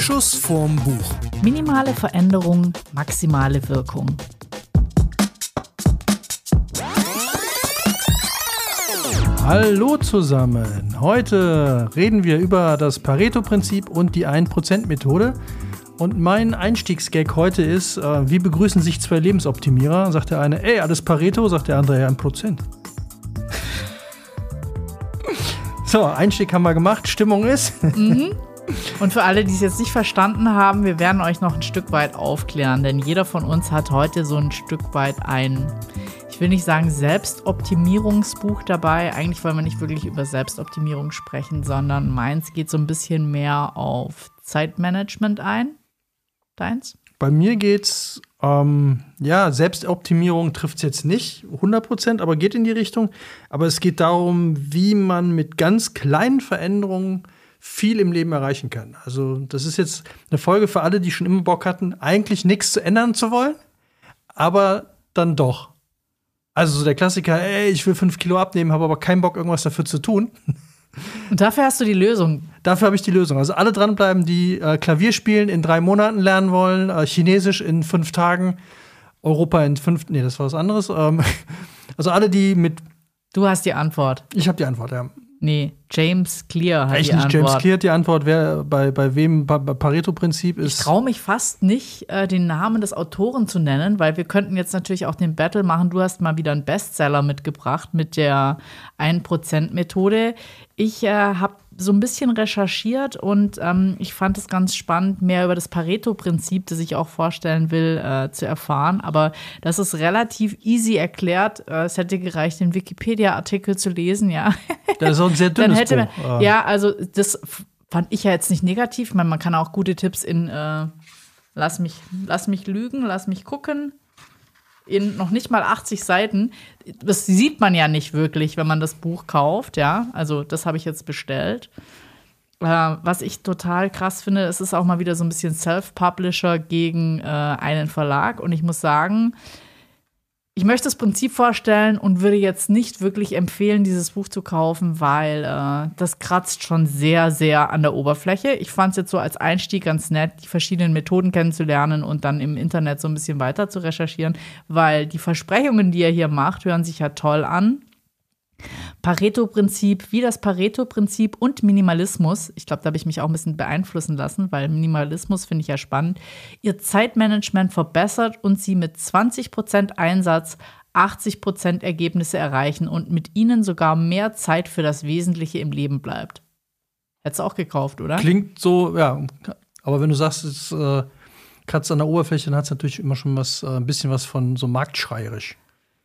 Schuss vorm Buch. Minimale Veränderung, maximale Wirkung. Hallo zusammen. Heute reden wir über das Pareto-Prinzip und die 1%-Methode. Und mein Einstiegsgag heute ist, äh, wie begrüßen sich zwei Lebensoptimierer? Sagt der eine, ey, alles Pareto, sagt der andere, ja, 1%. So, Einstieg haben wir gemacht, Stimmung ist. Mhm. Und für alle, die es jetzt nicht verstanden haben, wir werden euch noch ein Stück weit aufklären, denn jeder von uns hat heute so ein Stück weit ein ich will nicht sagen Selbstoptimierungsbuch dabei. Eigentlich wollen wir nicht wirklich über Selbstoptimierung sprechen, sondern meins geht so ein bisschen mehr auf Zeitmanagement ein. Deins? Bei mir geht's, ähm, ja, Selbstoptimierung trifft es jetzt nicht 100% aber geht in die Richtung. Aber es geht darum, wie man mit ganz kleinen Veränderungen viel im Leben erreichen kann. Also, das ist jetzt eine Folge für alle, die schon immer Bock hatten, eigentlich nichts zu ändern zu wollen, aber dann doch. Also so der Klassiker, ey, ich will fünf Kilo abnehmen, habe aber keinen Bock, irgendwas dafür zu tun. Und dafür hast du die Lösung. Dafür habe ich die Lösung. Also alle dranbleiben, die äh, Klavier spielen in drei Monaten lernen wollen, äh, Chinesisch in fünf Tagen, Europa in fünf, nee, das war was anderes. Ähm, also alle, die mit. Du hast die Antwort. Ich habe die Antwort, ja. Nee, James Clear hat Echt die nicht? Antwort. James Clear hat die Antwort, wer bei, bei wem pa Pareto-Prinzip ist. Ich traue mich fast nicht, äh, den Namen des Autoren zu nennen, weil wir könnten jetzt natürlich auch den Battle machen. Du hast mal wieder einen Bestseller mitgebracht mit der 1%-Methode. Ich äh, habe so ein bisschen recherchiert und ähm, ich fand es ganz spannend, mehr über das Pareto-Prinzip, das ich auch vorstellen will, äh, zu erfahren. Aber das ist relativ easy erklärt. Äh, es hätte gereicht, den Wikipedia-Artikel zu lesen, ja. Das ist auch ein sehr dünnes hätte man. Ah. ja, also das fand ich ja jetzt nicht negativ. Ich meine, man kann auch gute Tipps in äh, lass mich, lass mich lügen, lass mich gucken. In noch nicht mal 80 Seiten. Das sieht man ja nicht wirklich, wenn man das Buch kauft, ja. Also, das habe ich jetzt bestellt. Äh, was ich total krass finde, es ist auch mal wieder so ein bisschen Self-Publisher gegen äh, einen Verlag. Und ich muss sagen, ich möchte das Prinzip vorstellen und würde jetzt nicht wirklich empfehlen, dieses Buch zu kaufen, weil äh, das kratzt schon sehr, sehr an der Oberfläche. Ich fand es jetzt so als Einstieg ganz nett, die verschiedenen Methoden kennenzulernen und dann im Internet so ein bisschen weiter zu recherchieren, weil die Versprechungen, die er hier macht, hören sich ja toll an. Pareto-Prinzip, wie das Pareto-Prinzip und Minimalismus. Ich glaube, da habe ich mich auch ein bisschen beeinflussen lassen, weil Minimalismus finde ich ja spannend. Ihr Zeitmanagement verbessert und sie mit 20% Einsatz 80% Ergebnisse erreichen und mit ihnen sogar mehr Zeit für das Wesentliche im Leben bleibt. Hättest du auch gekauft, oder? Klingt so, ja. Aber wenn du sagst, es äh, kratzt an der Oberfläche, dann hat es natürlich immer schon was, äh, ein bisschen was von so marktschreierisch.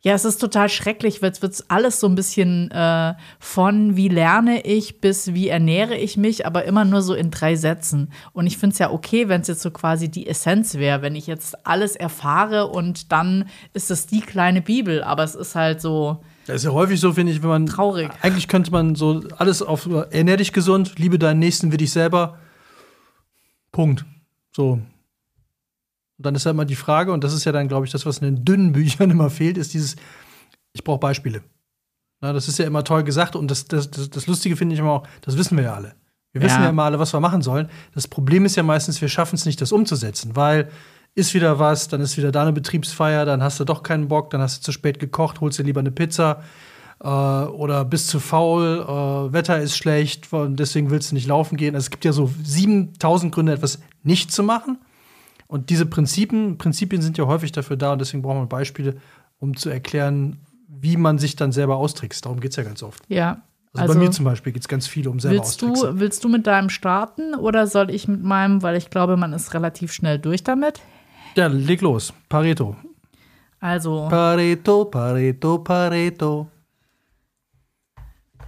Ja, es ist total schrecklich, wird wird alles so ein bisschen äh, von wie lerne ich bis wie ernähre ich mich, aber immer nur so in drei Sätzen. Und ich finde es ja okay, wenn es jetzt so quasi die Essenz wäre, wenn ich jetzt alles erfahre und dann ist es die kleine Bibel, aber es ist halt so. Das ist ja häufig so, finde ich, wenn man. Traurig. Eigentlich könnte man so alles auf ernähr dich gesund, liebe deinen Nächsten wie dich selber. Punkt. So. Und dann ist ja immer die Frage, und das ist ja dann, glaube ich, das, was in den dünnen Büchern immer fehlt, ist dieses, ich brauche Beispiele. Na, das ist ja immer toll gesagt und das, das, das, das Lustige finde ich immer auch, das wissen wir ja alle. Wir wissen Ja. ja immer alle, was wir machen sollen. Das Problem ist ja meistens, wir schaffen es nicht, das umzusetzen, weil ist wieder was, dann ist wieder da eine Betriebsfeier, dann hast du doch keinen Bock, dann hast du zu spät gekocht, holst dir lieber eine Pizza äh, oder bist zu faul, äh, Wetter ist schlecht, und deswegen willst du nicht laufen gehen. Also es gibt ja so 7000 Gründe, etwas nicht zu machen. Und diese Prinzipien, Prinzipien sind ja häufig dafür da und deswegen brauchen wir Beispiele, um zu erklären, wie man sich dann selber austrickst. Darum geht es ja ganz oft. Ja. Also, bei mir zum Beispiel geht es ganz viel um selber willst du, willst du mit deinem starten oder soll ich mit meinem, weil ich glaube, man ist relativ schnell durch damit? Ja, leg los. Pareto. Also. Pareto, Pareto, Pareto.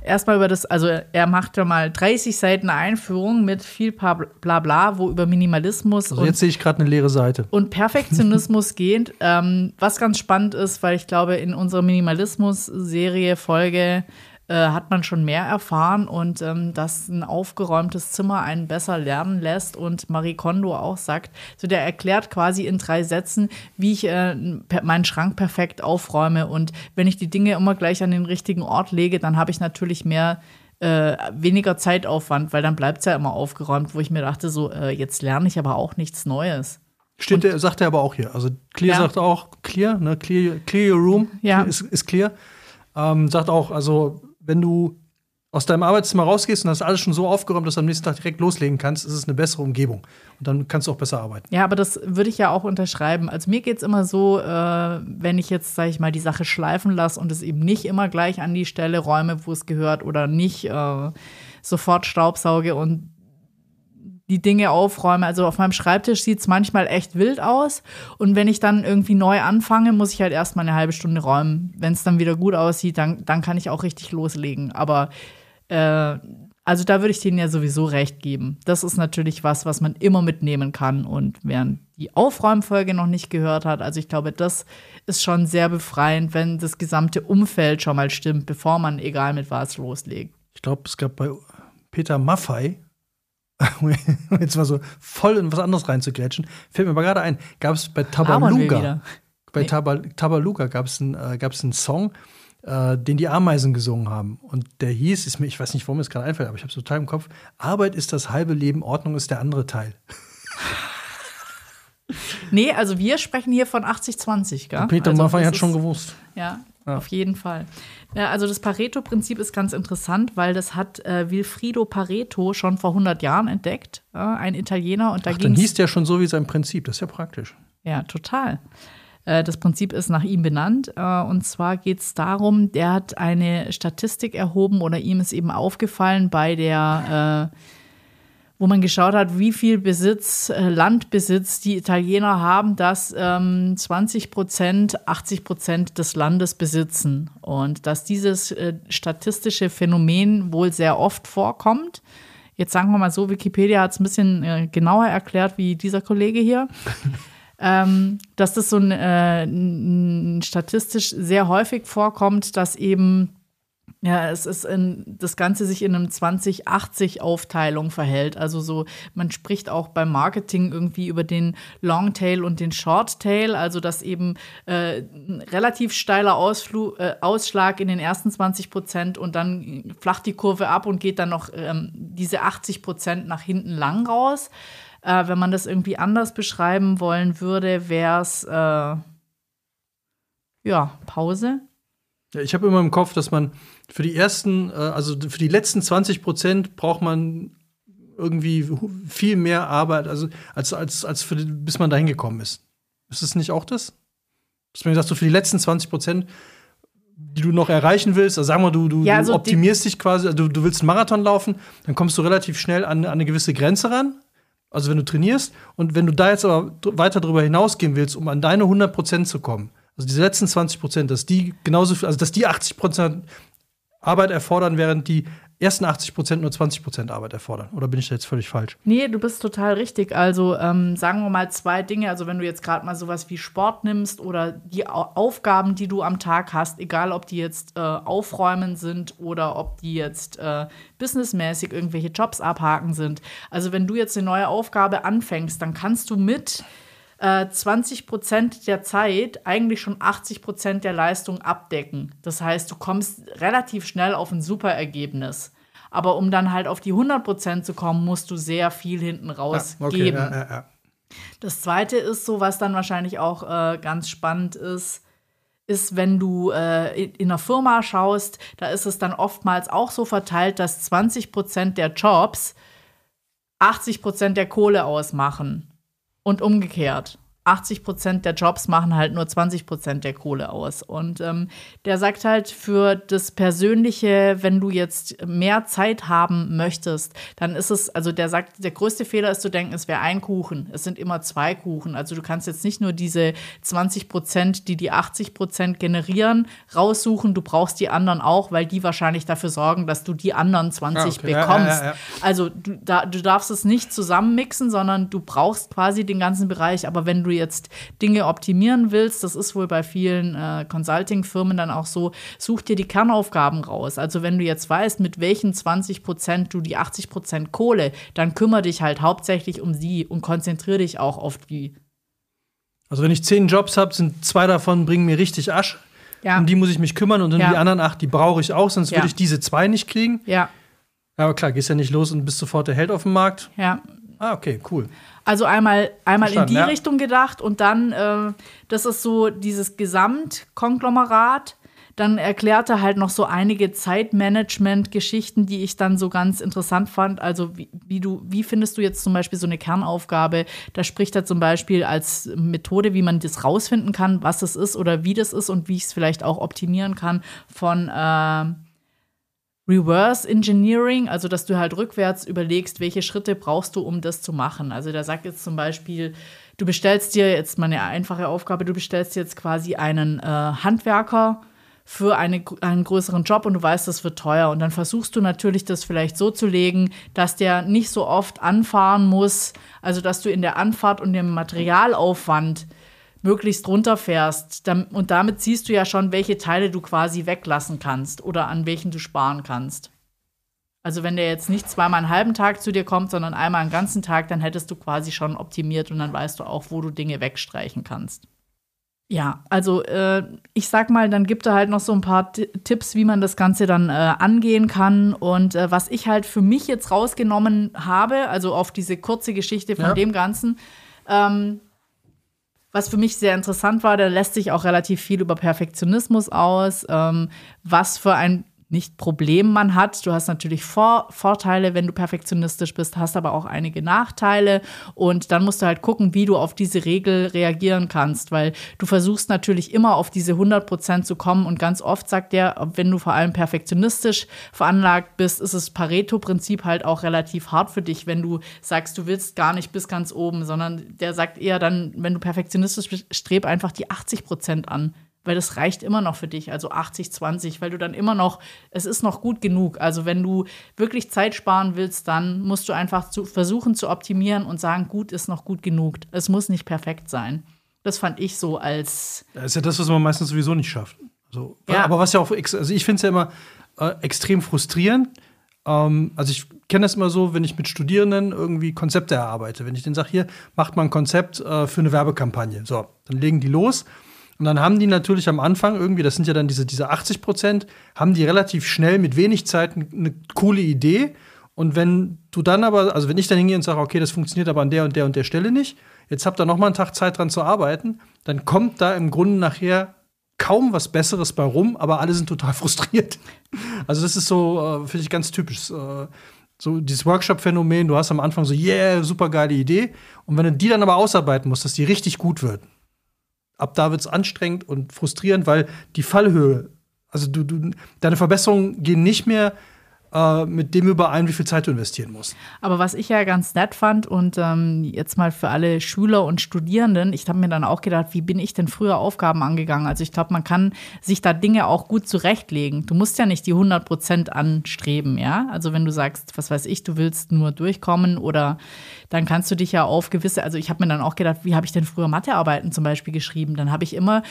Erstmal über das, also er macht ja mal 30 Seiten Einführung mit viel bla bla, wo über Minimalismus Also und, jetzt sehe ich gerade eine leere Seite. und Perfektionismus geht. Ähm, was ganz spannend ist, weil ich glaube, in unserer Minimalismus-Serie, Folge, äh, hat man schon mehr erfahren und ähm, dass ein aufgeräumtes Zimmer einen besser lernen lässt und Marie Kondo auch sagt, so der erklärt quasi in drei Sätzen, wie ich äh, meinen Schrank perfekt aufräume und wenn ich die Dinge immer gleich an den richtigen Ort lege, dann habe ich natürlich mehr äh, weniger Zeitaufwand, weil dann bleibt es ja immer aufgeräumt, wo ich mir dachte, so, äh, jetzt lerne ich aber auch nichts Neues. Steht der, sagt er aber auch hier. Also Clear Ja. sagt auch, clear, ne, clear, clear your room Ja. ist, ist clear. Ähm, sagt auch, also wenn du aus deinem Arbeitszimmer rausgehst und hast alles schon so aufgeräumt, dass du am nächsten Tag direkt loslegen kannst, ist es eine bessere Umgebung. Und dann kannst du auch besser arbeiten. Ja, aber das würde ich ja auch unterschreiben. Also mir geht es immer so, äh, wenn ich jetzt, sage ich mal, die Sache schleifen lasse und es eben nicht immer gleich an die Stelle räume, wo es gehört oder nicht äh, sofort Staubsauge und die Dinge aufräume. Also auf meinem Schreibtisch sieht es manchmal echt wild aus. Und wenn ich dann irgendwie neu anfange, muss ich halt erstmal eine halbe Stunde räumen. Wenn es dann wieder gut aussieht, dann, dann kann ich auch richtig loslegen. Aber äh, also da würde ich denen ja sowieso recht geben. Das ist natürlich was, was man immer mitnehmen kann. Und wer die Aufräumfolge noch nicht gehört hat, also ich glaube, das ist schon sehr befreiend, wenn das gesamte Umfeld schon mal stimmt, bevor man egal mit was loslegt. Ich glaube, es gab bei Peter Maffei, jetzt mal so voll in was anderes reinzugrätschen, fällt mir aber gerade ein, gab es bei Tabaluga, bei Nee. Taba, Tabaluga gab es einen, äh, einen Song, äh, den die Ameisen gesungen haben. Und der hieß, ist mir, ich weiß nicht, warum mir das gerade einfällt, aber ich habe es total im Kopf: Arbeit ist das halbe Leben, Ordnung ist der andere Teil. Nee, also wir sprechen hier von 80-20, gell? Peter also Maffei das hat schon gewusst. Ja, Ja. auf jeden Fall. Ja, also das Pareto-Prinzip ist ganz interessant, weil das hat äh, Wilfrido Pareto schon vor 100 Jahren entdeckt, äh, ein Italiener. Und da Ach, dann hieß der schon so wie sein Prinzip. Das ist ja praktisch. Ja, total. Äh, Das Prinzip ist nach ihm benannt. äh, Und zwar geht es darum, der hat eine Statistik erhoben oder ihm ist eben aufgefallen bei der, äh, wo man geschaut hat, wie viel Besitz, äh, Landbesitz die Italiener haben, dass ähm, 20 Prozent, 80 Prozent des Landes besitzen. Und dass dieses äh, statistische Phänomen wohl sehr oft vorkommt. Jetzt sagen wir mal so, Wikipedia hat es ein bisschen äh, genauer erklärt wie dieser Kollege hier ähm, dass das so ein, äh, n- statistisch sehr häufig vorkommt, dass eben ja, es ist in, das Ganze sich in einem 20-80-Aufteilung verhält. Also so, man spricht auch beim Marketing irgendwie über den Longtail und den Shorttail, also dass eben äh, ein relativ steiler Ausflu äh, Ausschlag in den ersten 20 Prozent und dann flacht die Kurve ab und geht dann noch ähm, diese 80 Prozent nach hinten lang raus. Äh, wenn man das irgendwie anders beschreiben wollen würde, wäre es äh, ja Pause. Ja, ich habe immer im Kopf, dass man für die ersten, äh, also für die letzten 20 Prozent braucht man irgendwie viel mehr Arbeit, also als, als, als für bis man dahin gekommen ist. Ist es nicht auch das? Dass man sagt, so für die letzten 20 Prozent, die du noch erreichen willst, also sagen wir, du, du, Ja, du also die- optimierst dich quasi, also du, du willst einen Marathon laufen, dann kommst du relativ schnell an, an eine gewisse Grenze ran. Also wenn du trainierst und wenn du da jetzt aber weiter darüber hinausgehen willst, um an deine 100 Prozent zu kommen, also diese letzten 20 Prozent, dass die genauso also dass die 80 Prozent Arbeit erfordern, während die ersten 80 Prozent nur 20 Prozent Arbeit erfordern. Oder bin ich da jetzt völlig falsch? Nee, du bist total richtig. Also ähm, sagen wir mal zwei Dinge. Also wenn du jetzt gerade mal sowas wie Sport nimmst oder die Au Aufgaben, die du am Tag hast, egal ob die jetzt äh, aufräumen sind oder ob die jetzt äh, businessmäßig irgendwelche Jobs abhaken sind. Also wenn du jetzt eine neue Aufgabe anfängst, dann kannst du mit äh, 20 Prozent der Zeit eigentlich schon 80 Prozent der Leistung abdecken. Das heißt, du kommst relativ schnell auf ein super Ergebnis. Aber um dann halt auf die 100 Prozent zu kommen, musst du sehr viel hinten rausgeben. ja, ja, ja. Das zweite ist so, was dann wahrscheinlich auch äh, ganz spannend ist, ist, wenn du äh, in, in einer Firma schaust, da ist es dann oftmals auch so verteilt, dass 20 Prozent der Jobs 80 Prozent der Kohle ausmachen. Und umgekehrt. 80 Prozent der Jobs machen halt nur 20 Prozent der Kohle aus. Und ähm, der sagt halt, für das Persönliche, wenn du jetzt mehr Zeit haben möchtest, dann ist es, also der sagt, der größte Fehler ist zu denken, es wäre ein Kuchen. Es sind immer zwei Kuchen. Also du kannst jetzt nicht nur diese 20 Prozent, die die 80 Prozent generieren, raussuchen. Du brauchst die anderen auch, weil die wahrscheinlich dafür sorgen, dass du die anderen 20 Ah, okay. Ja, ja, bekommst. ja, ja. Also du, da, du darfst es nicht zusammenmixen, sondern du brauchst quasi den ganzen Bereich. Aber wenn du jetzt Dinge optimieren willst, das ist wohl bei vielen äh, Consulting-Firmen dann auch so, such dir die Kernaufgaben raus. Also wenn du jetzt weißt, mit welchen 20 Prozent du die 80 Prozent Kohle, dann kümmere dich halt hauptsächlich um sie und konzentriere dich auch auf die. Also wenn ich zehn Jobs habe, sind zwei davon bringen mir richtig Asch. Ja. Um die muss ich mich kümmern und um Ja. die anderen acht, die brauche ich auch, sonst Ja. würde ich diese zwei nicht kriegen. Ja, Ja, aber klar, gehst ja nicht los und bist sofort der Held auf dem Markt. Ja. Ah, okay, cool. Also einmal, einmal in die ja. Richtung gedacht und dann, äh, das ist so dieses Gesamtkonglomerat. Dann erklärt er halt noch so einige Zeitmanagement-Geschichten, die ich dann so ganz interessant fand. Also wie, wie du, wie findest du jetzt zum Beispiel so eine Kernaufgabe? Da spricht er zum Beispiel als Methode, wie man das rausfinden kann, was es ist oder wie das ist und wie ich es vielleicht auch optimieren kann von äh, Reverse Engineering, also dass du halt rückwärts überlegst, welche Schritte brauchst du, um das zu machen. Also der sagt jetzt zum Beispiel, du bestellst dir jetzt mal eine einfache Aufgabe, du bestellst jetzt quasi einen äh, Handwerker für eine, einen größeren Job und du weißt, das wird teuer. Und dann versuchst du natürlich, das vielleicht so zu legen, dass der nicht so oft anfahren muss, also dass du in der Anfahrt und dem Materialaufwand möglichst runterfährst. Und damit siehst du ja schon, welche Teile du quasi weglassen kannst oder an welchen du sparen kannst. Also wenn der jetzt nicht zweimal einen halben Tag zu dir kommt, sondern einmal einen ganzen Tag, dann hättest du quasi schon optimiert und dann weißt du auch, wo du Dinge wegstreichen kannst. Ja, also äh, ich sag mal, dann gibt er halt noch so ein paar T Tipps, wie man das Ganze dann äh, angehen kann. Und äh, was ich halt für mich jetzt rausgenommen habe, also auf diese kurze Geschichte von Ja. dem Ganzen, ähm, was für mich sehr interessant war, da lässt sich auch relativ viel über Perfektionismus aus, ähm, was für ein nicht Problem man hat. Du hast natürlich Vor Vorteile, wenn du perfektionistisch bist, hast aber auch einige Nachteile. Und dann musst du halt gucken, wie du auf diese Regel reagieren kannst, weil du versuchst natürlich immer auf diese 100 Prozent zu kommen. Und ganz oft sagt der, wenn du vor allem perfektionistisch veranlagt bist, ist das Pareto-Prinzip halt auch relativ hart für dich, wenn du sagst, du willst gar nicht bis ganz oben, sondern der sagt eher dann, wenn du perfektionistisch bist, streb einfach die 80 Prozent an weil das reicht immer noch für dich, also 80, 20, weil du dann immer noch, es ist noch gut genug. Also wenn du wirklich Zeit sparen willst, dann musst du einfach zu, versuchen zu optimieren und sagen, gut ist noch gut genug. Es muss nicht perfekt sein. Das fand ich so als, Das ist ja das, was man meistens sowieso nicht schafft. So. Ja. Aber was ja auch, also ich finde es ja immer äh, extrem frustrierend. Ähm, also ich kenne das immer so, wenn ich mit Studierenden irgendwie Konzepte erarbeite. Wenn ich denen sage, hier macht man ein Konzept äh, für eine Werbekampagne. So, dann legen die los. Und dann haben die natürlich am Anfang irgendwie, das sind ja dann diese, diese 80 Prozent, haben die relativ schnell mit wenig Zeit eine coole Idee. Und wenn du dann aber, also wenn ich dann hingehe und sage, okay, das funktioniert aber an der und der und der Stelle nicht, jetzt habt ihr noch mal einen Tag Zeit dran zu arbeiten, dann kommt da im Grunde nachher kaum was Besseres bei rum, aber alle sind total frustriert. Also das ist so, äh, finde ich ganz typisch. Äh, so dieses Workshop-Phänomen, du hast am Anfang so, yeah, super geile Idee. Und wenn du die dann aber ausarbeiten musst, dass die richtig gut wird, ab da wird es anstrengend und frustrierend, weil die Fallhöhe, also du, du, deine Verbesserungen gehen nicht mehr äh, mit dem überein, wie viel Zeit du investieren musst. Aber was ich ja ganz nett fand und ähm, jetzt mal für alle Schüler und Studierenden, ich habe mir dann auch gedacht, wie bin ich denn früher Aufgaben angegangen? Also ich glaube, man kann sich da Dinge auch gut zurechtlegen. Du musst ja nicht die 100 Prozent anstreben, ja? Also wenn du sagst, was weiß ich, du willst nur durchkommen oder dann kannst du dich ja auf gewisse, also ich habe mir dann auch gedacht, wie habe ich denn früher Mathearbeiten zum Beispiel geschrieben? Dann habe ich immer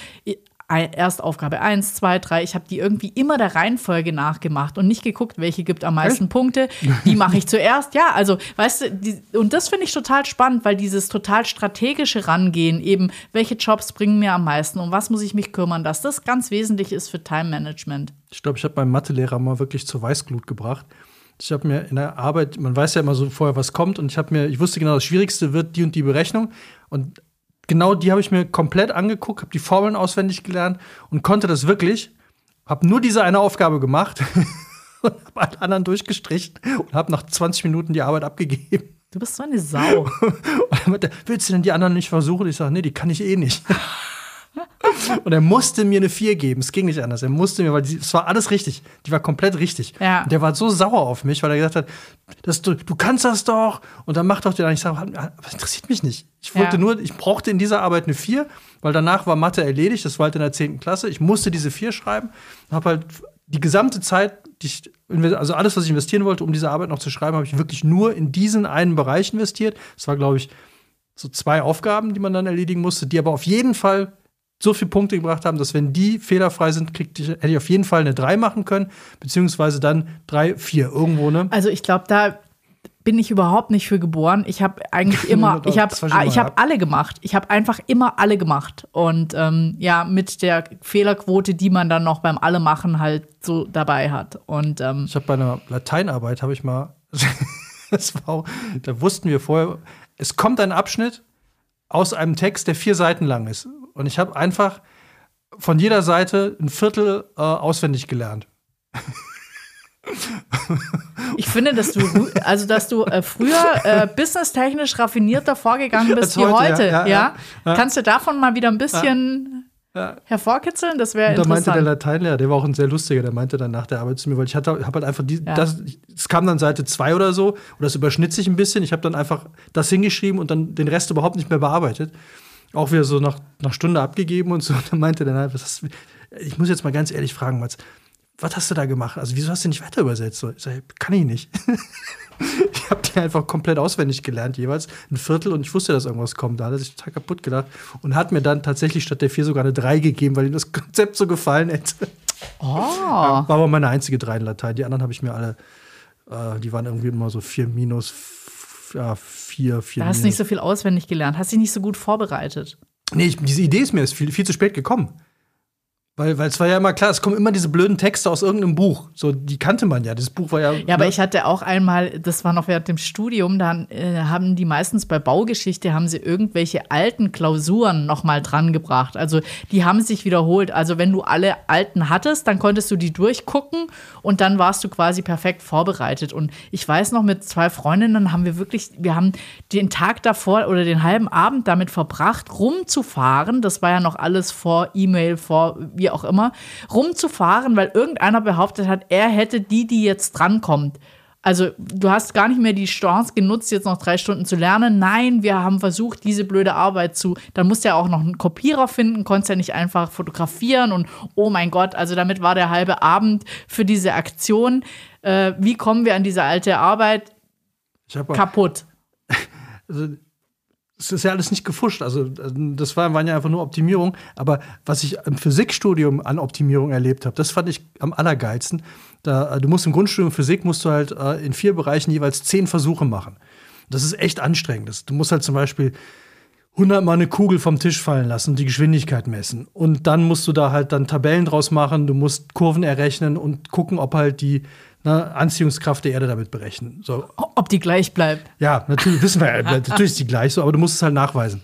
erst Aufgabe 1, 2, 3. Ich habe die irgendwie immer der Reihenfolge nachgemacht und nicht geguckt, welche gibt am meisten Punkte. Die mache ich zuerst. Ja, also, weißt du, die, und das finde ich total spannend, weil dieses total strategische Rangehen, eben, welche Jobs bringen mir am meisten, um was muss ich mich kümmern, dass das ganz wesentlich ist für Time Management. Ich glaube, ich habe meinen Mathelehrer mal wirklich zur Weißglut gebracht. Ich habe mir in der Arbeit, man weiß ja immer so vorher, was kommt, und ich habe mir, ich wusste genau, das Schwierigste wird die und die Berechnung. Und genau die habe ich mir komplett angeguckt, habe die Formeln auswendig gelernt und konnte das wirklich. Habe nur diese eine Aufgabe gemacht und habe alle anderen durchgestrichen und habe nach 20 Minuten die Arbeit abgegeben. Du bist so eine Sau. Und er meinte, willst du denn die anderen nicht versuchen? Ich sage, nee, die kann ich eh nicht. Und er musste mir eine 4 geben. Es ging nicht anders. Er musste mir, weil die- es war alles richtig. Die war komplett richtig. Ja. Und der war so sauer auf mich, weil er gesagt hat, das, du, du kannst das doch. Und dann mach doch den. Ich sage, was interessiert mich nicht. Ich wollte Ja. nur, ich brauchte in dieser Arbeit eine 4, weil danach war Mathe erledigt. Das war halt in der 10. Klasse. Ich musste diese 4 schreiben. Und habe halt die gesamte Zeit, die ich, also alles, was ich investieren wollte, um diese Arbeit noch zu schreiben, habe ich wirklich nur in diesen einen Bereich investiert. Das war, glaube ich, so zwei Aufgaben, die man dann erledigen musste, die aber auf jeden Fall so viele Punkte gebracht haben, dass wenn die fehlerfrei sind, kriegt hätte ich auf jeden Fall eine 3 machen können, beziehungsweise dann 3, 4 irgendwo, ne? Also ich glaube, da bin ich überhaupt nicht für geboren. Ich habe eigentlich immer, ich habe Das war schon mal ich habe ab. alle gemacht. Ich habe einfach immer alle gemacht. Und ähm, ja, mit der Fehlerquote, die man dann noch beim Alle machen halt so dabei hat. Und ähm, Ich habe bei einer Lateinarbeit, habe ich mal, war, da wussten wir vorher, es kommt ein Abschnitt aus einem Text, der vier Seiten lang ist. Und ich habe einfach von jeder Seite ein Viertel äh, auswendig gelernt. ich finde, dass du, also dass du äh, früher äh, businesstechnisch raffinierter vorgegangen bist Als wie heute, heute. ja, Ja, ja, ja. Kannst du davon mal wieder ein bisschen hervorkitzeln? Das wäre Und da meinte der interessant. Lateinlehrer, der war auch ein sehr lustiger, der meinte dann nach der Arbeit zu mir, weil ich hatte, habe halt einfach die, das, es kam dann Seite zwei oder so, und das überschnitt sich ein bisschen. Ich habe dann einfach das hingeschrieben und dann den Rest überhaupt nicht mehr bearbeitet. Auch wieder so nach, nach Stunde abgegeben und so. Und dann meinte dann, was hast, du- ich muss jetzt mal ganz ehrlich fragen, Mats, was hast du da gemacht? Also, wieso hast du nicht weiter übersetzt? So, ich sag, kann ich nicht. ich habe die einfach komplett auswendig gelernt, jeweils ein Viertel und ich wusste, dass irgendwas kommt. Da hat er sich total kaputt gedacht und hat mir dann tatsächlich statt der vier sogar eine drei gegeben, weil ihm das Konzept so gefallen hätte. Oh. War aber meine einzige drei in Latein. Die anderen habe ich mir alle, äh, die waren irgendwie immer so vier minus, ja, vier, vier Da hast du nicht so viel auswendig gelernt, hast dich nicht so gut vorbereitet. Nee, ich, diese Idee ist mir erst viel, viel zu spät gekommen. Weil, weil es war ja immer klar, es kommen immer diese blöden Texte aus irgendeinem Buch. So, die kannte man ja. Das Buch war ja. Ja, aber ne? ich hatte auch einmal, das war noch während dem Studium, dann äh, haben die meistens bei Baugeschichte haben sie irgendwelche alten Klausuren noch mal dran gebracht. Also die haben sich wiederholt. Also wenn du alle alten hattest, dann konntest du die durchgucken und dann warst du quasi perfekt vorbereitet. Und ich weiß noch, mit zwei Freundinnen haben wir wirklich, wir haben den Tag davor oder den halben Abend damit verbracht, rumzufahren. Das war ja noch alles vor E-Mail, vor wie auch immer, rumzufahren, weil irgendeiner behauptet hat, er hätte die, die jetzt drankommt. Also du hast gar nicht mehr die Chance genutzt, jetzt noch drei Stunden zu lernen. Nein, wir haben versucht, diese blöde Arbeit zu. Dann musst du ja auch noch einen Kopierer finden, konntest ja nicht einfach fotografieren und oh mein Gott, also damit war der halbe Abend für diese Aktion. Äh, wie kommen wir an diese alte Arbeit? Kaputt. also, es ist ja alles nicht gefuscht. Also, das war, waren ja einfach nur Optimierung. Aber was ich im Physikstudium an Optimierung erlebt habe, das fand ich am allergeilsten. Da, äh, du musst im Grundstudium Physik musst du halt äh, in vier Bereichen jeweils zehn Versuche machen. Das ist echt anstrengend. Das, du musst halt zum Beispiel 100 Mal eine Kugel vom Tisch fallen lassen und die Geschwindigkeit messen. Und dann musst du da halt dann Tabellen draus machen, du musst Kurven errechnen und gucken, ob halt die ne, Anziehungskraft der Erde damit berechnen. So, Ob die gleich bleibt. ja, natürlich wissen wir ja, natürlich ist die gleich so, aber du musst es halt nachweisen.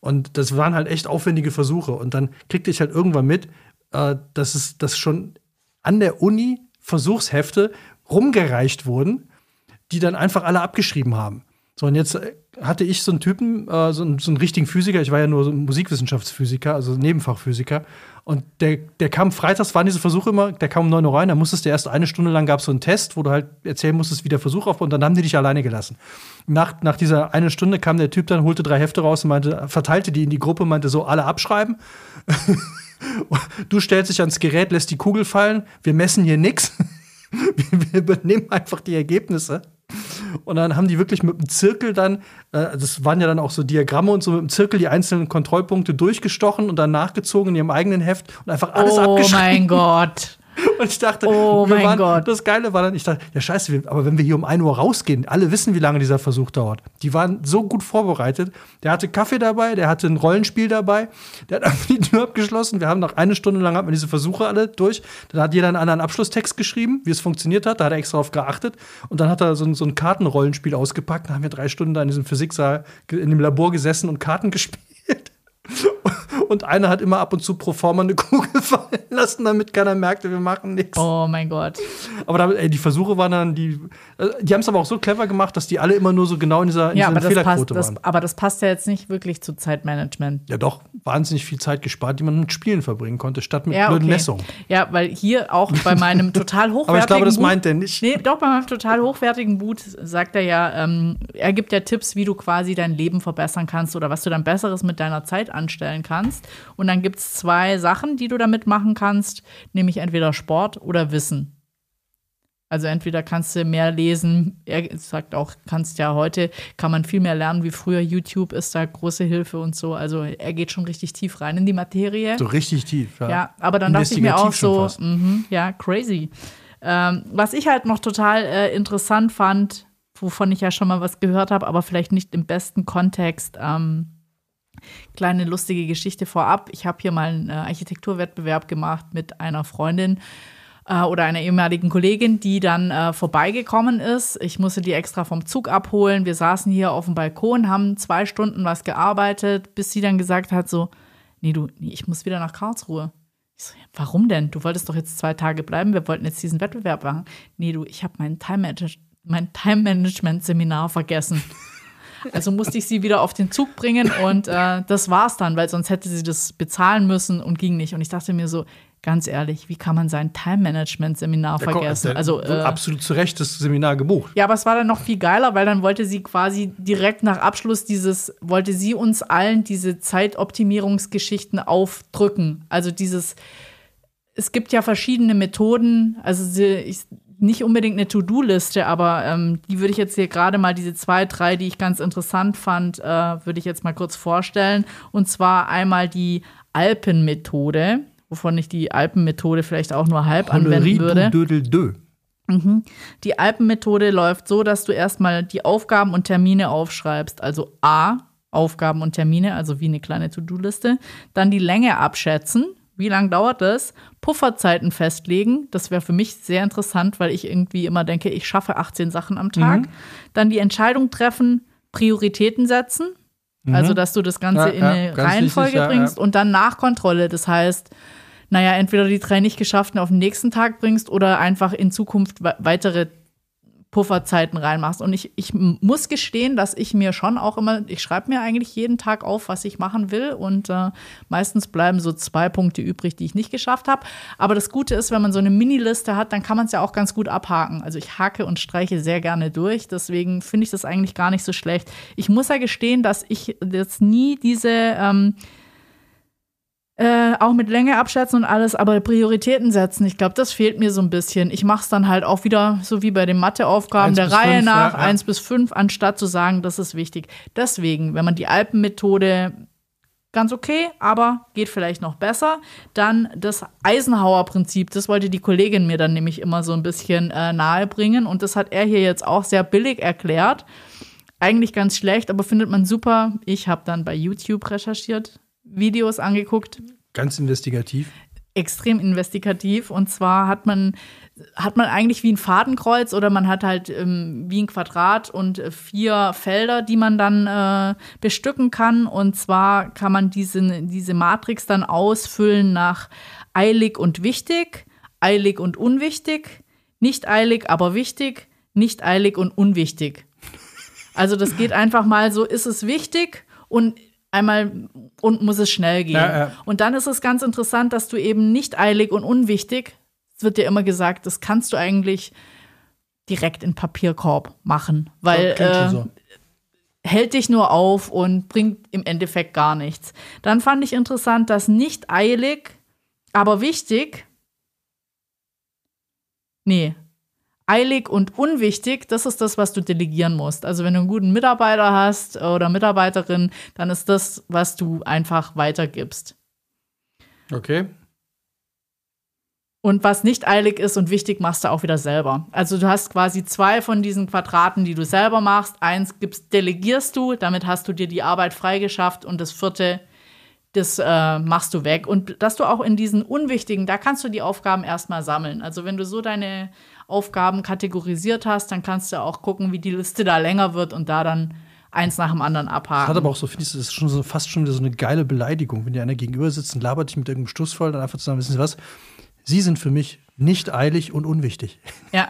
Und das waren halt echt aufwendige Versuche. Und dann kriegte ich halt irgendwann mit, äh, dass es dass schon an der Uni Versuchshefte rumgereicht wurden, die dann einfach alle abgeschrieben haben. So, und jetzt äh, hatte ich so einen Typen, äh, so, einen, so einen richtigen Physiker, ich war ja nur so ein Musikwissenschaftsphysiker, also Nebenfachphysiker. Und der, der kam freitags, waren diese Versuche immer, der kam um 9 Uhr rein, da musstest du erst eine Stunde lang gab es so einen Test, wo du halt erzählen musstest, wie der Versuch aufbaut, und dann haben die dich alleine gelassen. Nach, nach dieser eine Stunde kam der Typ dann, holte drei Hefte raus und meinte, verteilte die in die Gruppe, meinte so, alle abschreiben. Du stellst dich ans Gerät, lässt die Kugel fallen, wir messen hier nichts. Wir übernehmen einfach die Ergebnisse. Und dann haben die wirklich mit dem Zirkel dann, äh, das waren ja dann auch so Diagramme und so mit dem Zirkel die einzelnen Kontrollpunkte durchgestochen und dann nachgezogen in ihrem eigenen Heft und einfach alles oh abgeschrieben. mein Gott. Und ich dachte, Oh mein waren, Gott. das Geile war dann, ich dachte, ja scheiße, aber wenn wir hier um 1 Uhr rausgehen, alle wissen, wie lange dieser Versuch dauert. Die waren so gut vorbereitet. Der hatte Kaffee dabei, der hatte ein Rollenspiel dabei, der hat einfach die Tür abgeschlossen. Wir haben noch eine Stunde lang hatten wir diese Versuche alle durch. Dann hat jeder einen anderen Abschlusstext geschrieben, wie es funktioniert hat. Da hat er extra drauf geachtet. Und dann hat er so ein, so ein Kartenrollenspiel ausgepackt. Dann haben wir drei Stunden da in diesem Physiksaal, in dem Labor gesessen und Karten gespielt. Und einer hat immer ab und zu pro forma eine Kugel fallen lassen, damit keiner merkte, wir machen nichts. Oh mein Gott. Aber da, ey, die Versuche waren dann, die, äh, die haben es aber auch so clever gemacht, dass die alle immer nur so genau in dieser, in Ja, das, passt, Fehlerquote das, waren. aber das passt ja jetzt nicht wirklich zu Zeitmanagement. Ja, doch, wahnsinnig viel Zeit gespart, die man mit Spielen verbringen konnte, statt mit Ja, blöden okay. Messungen. Ja, weil hier auch bei meinem total hochwertigen Aber ich glaube, das meint er nicht. Nee, doch, bei meinem total hochwertigen Boot sagt er ja, ähm, er gibt ja Tipps, wie du quasi dein Leben verbessern kannst oder was du dann Besseres mit deiner Zeit anstellen kannst. Und dann gibt es zwei Sachen, die du damit machen kannst, nämlich entweder Sport oder Wissen. Also entweder kannst du mehr lesen, er sagt auch, kannst ja heute, kann man viel mehr lernen wie früher. YouTube ist da große Hilfe und so. Also er geht schon richtig tief rein in die Materie. So richtig tief. Ja, Ja, aber dann dachte ich mir auch so, mhm, ja, crazy. Ähm, was ich halt noch total äh, interessant fand, wovon ich ja schon mal was gehört habe, aber vielleicht nicht im besten Kontext. Ähm, kleine lustige Geschichte vorab. Ich habe hier mal einen äh, Architekturwettbewerb gemacht mit einer Freundin äh, oder einer ehemaligen Kollegin, die dann äh, vorbeigekommen ist. Ich musste die extra vom Zug abholen. Wir saßen hier auf dem Balkon, haben zwei Stunden was gearbeitet, bis sie dann gesagt hat so, nee, du, nee, ich muss wieder nach Karlsruhe. Ich so, warum denn? Du wolltest doch jetzt zwei Tage bleiben, wir wollten jetzt diesen Wettbewerb machen. Nee, du, ich habe mein Time-Management mein Time Management Seminar vergessen. Also musste ich sie wieder auf den Zug bringen und äh, das war's dann, weil sonst hätte sie das bezahlen müssen und ging nicht. Und ich dachte mir so, ganz ehrlich, wie kann man sein Time-Management-Seminar Ja, vergessen? der- Also äh, absolut zu Recht das Seminar gebucht. ja, aber es war dann noch viel geiler, weil dann wollte sie quasi direkt nach Abschluss dieses, wollte sie uns allen diese Zeitoptimierungsgeschichten aufdrücken. Also dieses, es gibt ja verschiedene Methoden, also sie, ich, nicht unbedingt eine To-Do-Liste, aber ähm, die würde ich jetzt hier gerade mal, diese zwei, drei, die ich ganz interessant fand, äh, würde ich jetzt mal kurz vorstellen. Und zwar einmal die Alpenmethode, wovon ich die Alpenmethode vielleicht auch nur halb anwenden würde. Dö. Die Alpenmethode läuft so, dass du erstmal die Aufgaben und Termine aufschreibst. Also A, Aufgaben und Termine, also wie eine kleine To-Do-Liste. Dann die Länge abschätzen. Wie lange dauert das? Pufferzeiten festlegen. Das wäre für mich sehr interessant, weil ich irgendwie immer denke, ich schaffe 18 Sachen am Tag. Mhm. Dann die Entscheidung treffen, Prioritäten setzen. Also, dass du das Ganze Ja, in ja, eine ganz Reihenfolge wichtig, ja, bringst ja. und dann Nachkontrolle. Das heißt, naja, entweder die drei nicht geschafften auf den nächsten Tag bringst oder einfach in Zukunft we- weitere Pufferzeiten reinmachst. Und ich, ich muss gestehen, dass ich mir schon auch immer, ich schreibe mir eigentlich jeden Tag auf, was ich machen will. Und äh, meistens bleiben so zwei Punkte übrig, die ich nicht geschafft habe. Aber das Gute ist, wenn man so eine Miniliste hat, dann kann man es ja auch ganz gut abhaken. Also ich hake und streiche sehr gerne durch. Deswegen finde ich das eigentlich gar nicht so schlecht. Ich muss ja gestehen, dass ich jetzt nie diese ähm, äh, auch mit Länge abschätzen und alles, aber Prioritäten setzen, ich glaube, das fehlt mir so ein bisschen. Ich mache es dann halt auch wieder so wie bei den Matheaufgaben der Reihe fünf, nach, ja, ja. eins bis fünf, anstatt zu sagen, das ist wichtig. Deswegen, wenn man die Alpenmethode ganz okay, aber geht vielleicht noch besser. Dann das Eisenhower-Prinzip, das wollte die Kollegin mir dann nämlich immer so ein bisschen äh, nahe bringen und das hat er hier jetzt auch sehr billig erklärt. Eigentlich ganz schlecht, aber findet man super. Ich habe dann bei YouTube recherchiert, Videos angeguckt, Ganz investigativ. extrem investigativ. Und zwar hat man, hat man eigentlich wie ein Fadenkreuz oder man hat halt ähm, wie ein Quadrat und äh, vier Felder, die man dann äh, bestücken kann. Und zwar kann man diese, diese Matrix dann ausfüllen nach eilig und wichtig, eilig und unwichtig, nicht eilig, aber wichtig, nicht eilig und unwichtig. Also das geht einfach mal so, ist es wichtig und einmal und muss es schnell gehen. Ja, ja. Und dann ist es ganz interessant, dass du eben nicht eilig und unwichtig, es wird dir immer gesagt, das kannst du eigentlich direkt in Papierkorb machen, weil äh, so. hält dich nur auf und bringt im Endeffekt gar nichts. Dann fand ich interessant, dass nicht eilig, aber wichtig, nee, eilig und unwichtig, das ist das, was du delegieren musst. Also wenn du einen guten Mitarbeiter hast oder Mitarbeiterin, dann ist das, was du einfach weitergibst. Okay. Und was nicht eilig ist und wichtig, machst du auch wieder selber. Also du hast quasi zwei von diesen Quadraten, die du selber machst. Eins gibst, delegierst du, damit hast du dir die Arbeit freigeschafft und das vierte, das äh, machst du weg. Und dass du auch in diesen unwichtigen, da kannst du die Aufgaben erstmal sammeln. Also wenn du so deine Aufgaben kategorisiert hast, dann kannst du auch gucken, wie die Liste da länger wird und da dann eins nach dem anderen abhaken. Hat aber auch so, finde ich, das ist schon so fast schon wieder so eine geile Beleidigung, wenn dir einer gegenüber sitzt und labert dich mit irgendeinem Stuss voll, dann einfach zu sagen, wissen Sie was? Sie sind für mich nicht eilig und unwichtig. ja,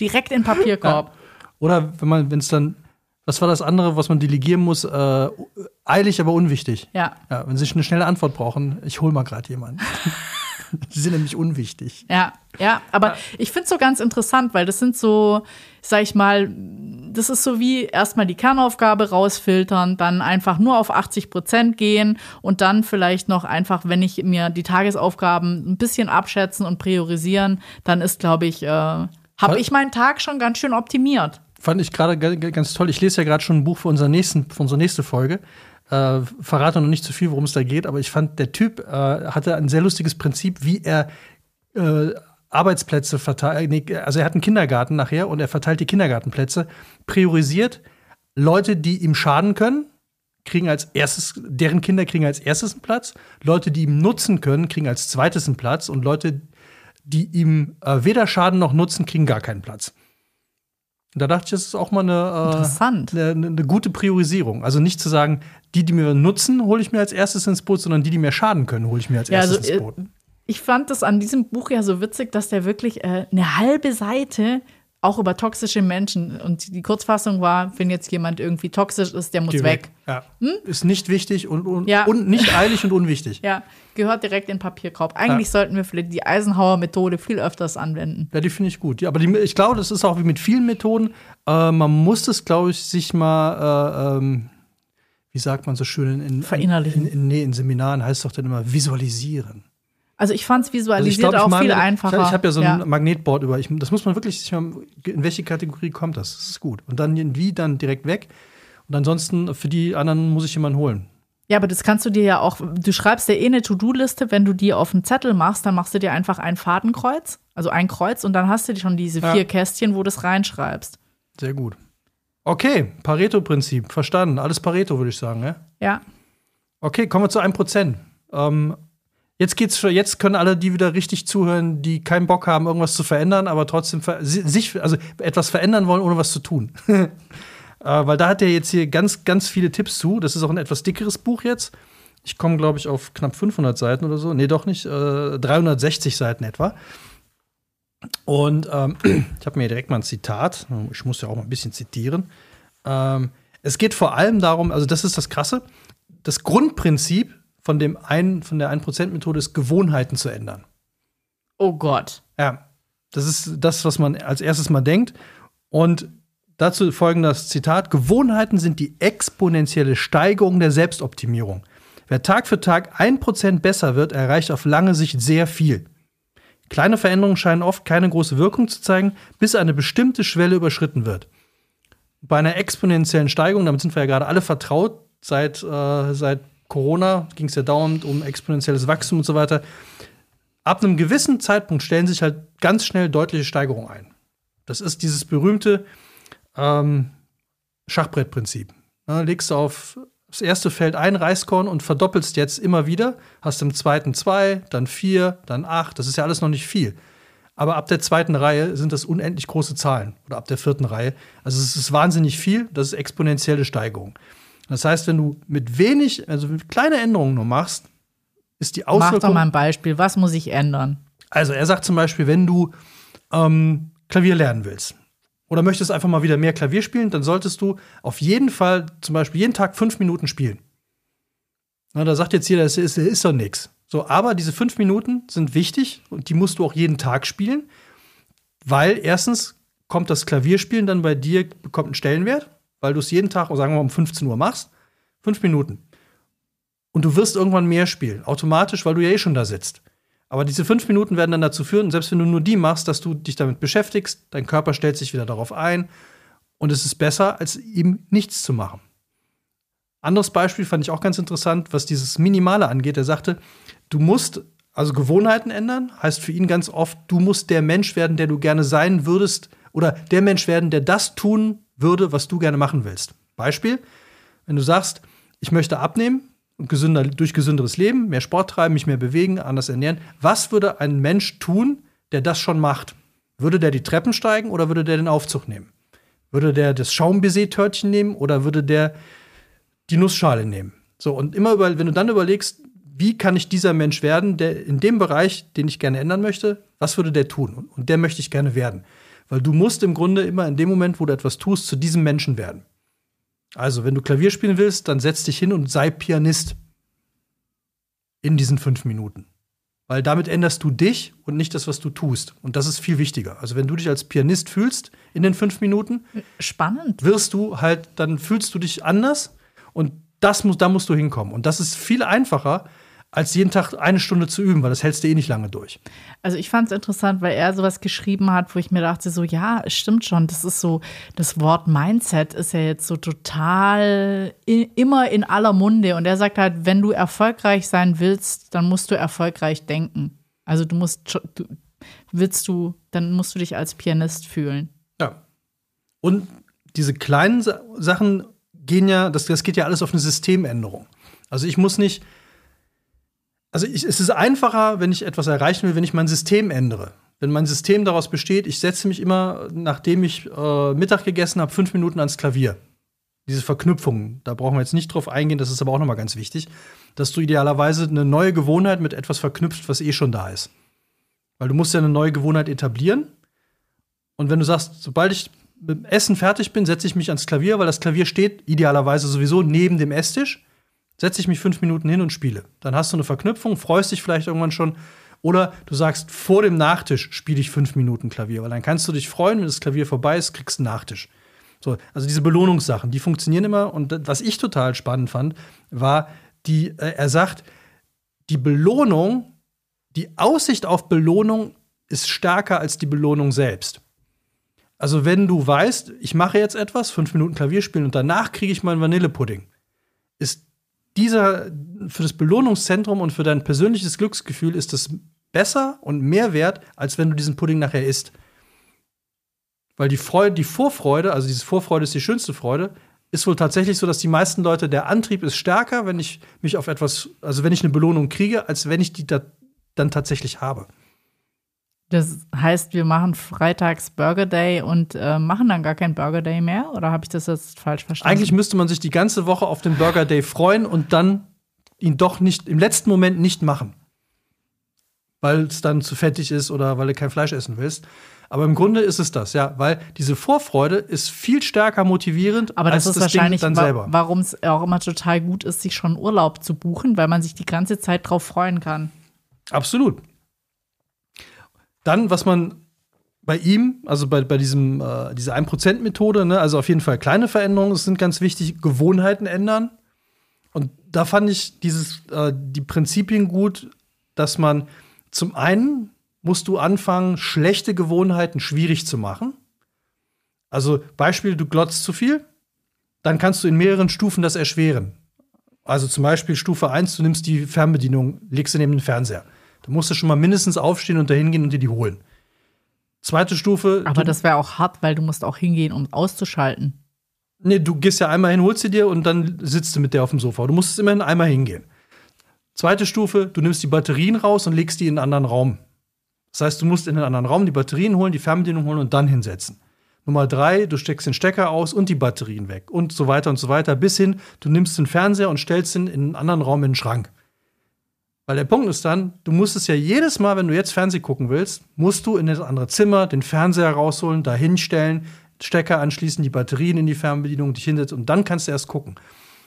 direkt in den Papierkorb. Oder wenn man, wenn es dann, was war das andere, was man delegieren muss? Äh, eilig, aber unwichtig. Ja. Ja, wenn Sie eine schnelle Antwort brauchen, ich hol mal gerade jemanden. Sie sind nämlich unwichtig. Ja, ja, aber ich finde es so ganz interessant, weil das sind so, sag ich mal, das ist so wie erstmal die Kernaufgabe rausfiltern, dann einfach nur auf 80 Prozent gehen und dann vielleicht noch einfach, wenn ich mir die Tagesaufgaben ein bisschen abschätzen und priorisieren, dann ist, glaube ich, äh, habe ich meinen Tag schon ganz schön optimiert. Fand ich gerade ga- ga- ganz toll. Ich lese ja gerade schon ein Buch für, unseren nächsten, für unsere nächste Folge. Äh, verrate noch nicht zu viel, worum es da geht, aber ich fand, der Typ äh, hatte ein sehr lustiges Prinzip, wie er äh, Arbeitsplätze verteilt, nee, also er hat einen Kindergarten nachher und er verteilt die Kindergartenplätze, priorisiert Leute, die ihm schaden können, kriegen als erstes, deren Kinder kriegen als erstes einen Platz, Leute, die ihm nutzen können, kriegen als zweites einen Platz und Leute, die ihm äh, weder schaden noch nutzen, kriegen gar keinen Platz. Und da dachte ich, das ist auch mal eine, äh, eine, eine gute Priorisierung. Also nicht zu sagen, die, die mir nutzen, hole ich mir als erstes ins Boot, sondern die, die mir schaden können, hole ich mir als Ja, erstes also, ins Boot. äh, ich fand das an diesem Buch ja so witzig, dass der wirklich äh, eine halbe Seite auch über toxische Menschen und die Kurzfassung war, wenn jetzt jemand irgendwie toxisch ist, der muss Geh weg. Ja. Ist nicht wichtig und, und, Ja. und nicht eilig und unwichtig. Ja, gehört direkt in den Papierkorb. Eigentlich Ja. sollten wir vielleicht die Eisenhower-Methode viel öfters anwenden. Ja, die finde ich gut. Aber die, ich glaube, das ist auch wie mit vielen Methoden. Äh, man muss das, glaube ich, sich mal, äh, ähm, wie sagt man so schön, in, in, Verinnerlichen. In, in, nee, in Seminaren heißt es doch dann immer visualisieren. Also ich fand es Also visualisiert glaub, auch mal viel einfacher. Ich, ich habe ja so ein Ja. Magnetboard über. Ich, das muss man wirklich in welche Kategorie kommt das? Das ist gut. Und dann wie dann direkt weg. Und ansonsten für die anderen muss ich jemanden holen. Ja, aber das kannst du dir ja auch, du schreibst dir eh eine To-Do-Liste, wenn du die auf einen Zettel machst, dann machst du dir einfach ein Fadenkreuz, also ein Kreuz und dann hast du schon diese Ja. vier Kästchen, wo du das reinschreibst. Sehr gut. Okay, Pareto-Prinzip. Verstanden. Alles Pareto, würde ich sagen. Ja? Ja. Okay, kommen wir zu 1%. Ähm, jetzt geht's für, jetzt können alle die wieder richtig zuhören, die keinen Bock haben, irgendwas zu verändern, aber trotzdem ver si- sich, also etwas verändern wollen, ohne was zu tun. äh, weil da hat er jetzt hier ganz, ganz viele Tipps zu. Das ist auch ein etwas dickeres Buch jetzt. Ich komme, glaube ich, auf knapp 500 Seiten oder so. Nee, doch nicht. Äh, 360 Seiten etwa. Und ähm, ich habe mir direkt mal ein Zitat. Ich muss ja auch mal ein bisschen zitieren. Ähm, es geht vor allem darum, also das ist das Krasse, das Grundprinzip von, dem ein, von der 1%-Methode ist, Gewohnheiten zu ändern. Oh Gott. Ja, das ist das, was man als erstes mal denkt. Und dazu folgendes Zitat: Gewohnheiten sind die exponentielle Steigerung der Selbstoptimierung. Wer Tag für Tag 1% besser wird, erreicht auf lange Sicht sehr viel. Kleine Veränderungen scheinen oft keine große Wirkung zu zeigen, bis eine bestimmte Schwelle überschritten wird. Bei einer exponentiellen Steigerung, damit sind wir ja gerade alle vertraut, seit, äh, seit Corona ging es ja dauernd um exponentielles Wachstum und so weiter. Ab einem gewissen Zeitpunkt stellen sich halt ganz schnell deutliche Steigerungen ein. Das ist dieses berühmte ähm, Schachbrettprinzip. Ne, legst du auf das erste Feld ein Reiskorn und verdoppelst jetzt immer wieder, hast im zweiten zwei, dann vier, dann acht. Das ist ja alles noch nicht viel. Aber ab der zweiten Reihe sind das unendlich große Zahlen. Oder ab der vierten Reihe. Also es ist wahnsinnig viel. Das ist exponentielle Steigerung. Das heißt, wenn du mit wenig, also mit kleine Änderungen nur machst, ist die Mach doch Auswirkung. mal ein Beispiel. Was muss ich ändern? Also er sagt zum Beispiel, wenn du ähm, Klavier lernen willst oder möchtest einfach mal wieder mehr Klavier spielen, dann solltest du auf jeden Fall zum Beispiel jeden Tag fünf Minuten spielen. Na, da sagt jetzt jeder, das ist, ist doch nichts. So, aber diese fünf Minuten sind wichtig und die musst du auch jeden Tag spielen, weil erstens kommt das Klavierspielen dann bei dir, bekommt einen Stellenwert, weil du es jeden Tag, sagen wir mal, um 15 Uhr machst. Fünf Minuten. Und du wirst irgendwann mehr spielen, automatisch, weil du ja eh schon da sitzt. Aber diese fünf Minuten werden dann dazu führen, selbst wenn du nur die machst, dass du dich damit beschäftigst, dein Körper stellt sich wieder darauf ein und es ist besser, als ihm nichts zu machen. Anderes Beispiel fand ich auch ganz interessant, was dieses Minimale angeht. Er sagte, du musst also Gewohnheiten ändern, heißt für ihn ganz oft, du musst der Mensch werden, der du gerne sein würdest oder der Mensch werden, der das tun würde, was du gerne machen willst. Beispiel, wenn du sagst, ich möchte abnehmen und gesünder, durch gesünderes Leben, mehr Sport treiben, mich mehr bewegen, anders ernähren, was würde ein Mensch tun, der das schon macht? Würde der die Treppen steigen oder würde der den Aufzug nehmen? Würde der das Schaumbaiser-Törtchen nehmen oder würde der die Nussschale nehmen? So, und immer über, wenn du dann überlegst, wie kann ich dieser Mensch werden, der in dem Bereich, den ich gerne ändern möchte, was würde der tun? Und, und der möchte ich gerne werden. Weil du musst im Grunde immer in dem Moment, wo du etwas tust, zu diesem Menschen werden. Also, wenn du Klavier spielen willst, dann setz dich hin und sei Pianist. In diesen fünf Minuten. Weil damit änderst du dich und nicht das, was du tust. Und das ist viel wichtiger. Also, wenn du dich als Pianist fühlst in den fünf Minuten, Spannend. wirst du halt, dann fühlst du dich anders und das muss, da musst du hinkommen. Und das ist viel einfacher, als jeden Tag eine Stunde zu üben, weil das hältst du eh nicht lange durch. Also ich fand es interessant, weil er sowas geschrieben hat, wo ich mir dachte, so ja, es stimmt schon, das ist so, das Wort Mindset ist ja jetzt so total i- immer in aller Munde. Und er sagt halt, wenn du erfolgreich sein willst, dann musst du erfolgreich denken. Also du musst, du, willst du, dann musst du dich als Pianist fühlen. Ja. Und diese kleinen Sa Sachen gehen ja, das, das geht ja alles auf eine Systemänderung. Also ich muss nicht, also ich, es ist einfacher, wenn ich etwas erreichen will, wenn ich mein System ändere. Wenn mein System daraus besteht, ich setze mich immer, nachdem ich äh, Mittag gegessen habe, fünf Minuten ans Klavier. Diese Verknüpfungen, da brauchen wir jetzt nicht drauf eingehen, das ist aber auch nochmal ganz wichtig, dass du idealerweise eine neue Gewohnheit mit etwas verknüpft, was eh schon da ist. Weil du musst ja eine neue Gewohnheit etablieren. Und wenn du sagst, sobald ich mit dem Essen fertig bin, setze ich mich ans Klavier, weil das Klavier steht idealerweise sowieso neben dem Esstisch, setze ich mich fünf Minuten hin und spiele. Dann hast du eine Verknüpfung, freust dich vielleicht irgendwann schon. Oder du sagst, vor dem Nachtisch spiele ich fünf Minuten Klavier, weil dann kannst du dich freuen, wenn das Klavier vorbei ist, kriegst du einen Nachtisch. So, also diese Belohnungssachen, die funktionieren immer. Und was ich total spannend fand, war, die, äh, er sagt, die Belohnung, die Aussicht auf Belohnung ist stärker als die Belohnung selbst. Also, wenn du weißt, ich mache jetzt etwas, fünf Minuten Klavier spielen und danach kriege ich meinen Vanillepudding, ist dieser für das Belohnungszentrum und für dein persönliches Glücksgefühl ist das besser und mehr wert, als wenn du diesen Pudding nachher isst. Weil die Freude, die Vorfreude, also diese Vorfreude ist die schönste Freude, ist wohl tatsächlich so, dass die meisten Leute, der Antrieb ist stärker, wenn ich mich auf etwas, also wenn ich eine Belohnung kriege, als wenn ich die da dann tatsächlich habe. Das heißt, wir machen freitags Burger Day und äh, machen dann gar keinen Burger Day mehr? Oder habe ich das jetzt falsch verstanden? Eigentlich müsste man sich die ganze Woche auf den Burger Day freuen und dann ihn doch nicht im letzten Moment nicht machen. Weil es dann zu fettig ist oder weil du kein Fleisch essen willst. Aber im Grunde ist es das, ja, weil diese Vorfreude ist viel stärker motivierend Aber das als ist das Ding wahrscheinlich, dann wa selber. warum es auch immer total gut ist, sich schon Urlaub zu buchen, weil man sich die ganze Zeit drauf freuen kann. Absolut. Dann, was man bei ihm, also bei, bei diesem, äh, dieser 1%-Methode, ne, also auf jeden Fall kleine Veränderungen sind ganz wichtig, Gewohnheiten ändern. Und da fand ich dieses, äh, die Prinzipien gut, dass man zum einen musst du anfangen, schlechte Gewohnheiten schwierig zu machen. Also Beispiel, du glotzt zu viel, dann kannst du in mehreren Stufen das erschweren. Also zum Beispiel Stufe 1, du nimmst die Fernbedienung, legst sie neben den Fernseher. Da musst du schon mal mindestens aufstehen und dahin gehen und dir die holen. Zweite Stufe. Aber das wäre auch hart, weil du musst auch hingehen, um auszuschalten. Nee, du gehst ja einmal hin, holst sie dir und dann sitzt du mit der auf dem Sofa. Du musst immerhin einmal hingehen. Zweite Stufe, du nimmst die Batterien raus und legst die in einen anderen Raum. Das heißt, du musst in einen anderen Raum die Batterien holen, die Fernbedienung holen und dann hinsetzen. Nummer drei, du steckst den Stecker aus und die Batterien weg und so weiter und so weiter, bis hin, du nimmst den Fernseher und stellst ihn in einen anderen Raum in den Schrank. Weil der Punkt ist dann, du musst es ja jedes Mal, wenn du jetzt Fernsehen gucken willst, musst du in das andere Zimmer den Fernseher rausholen, da hinstellen, Stecker anschließen, die Batterien in die Fernbedienung, dich hinsetzen und dann kannst du erst gucken.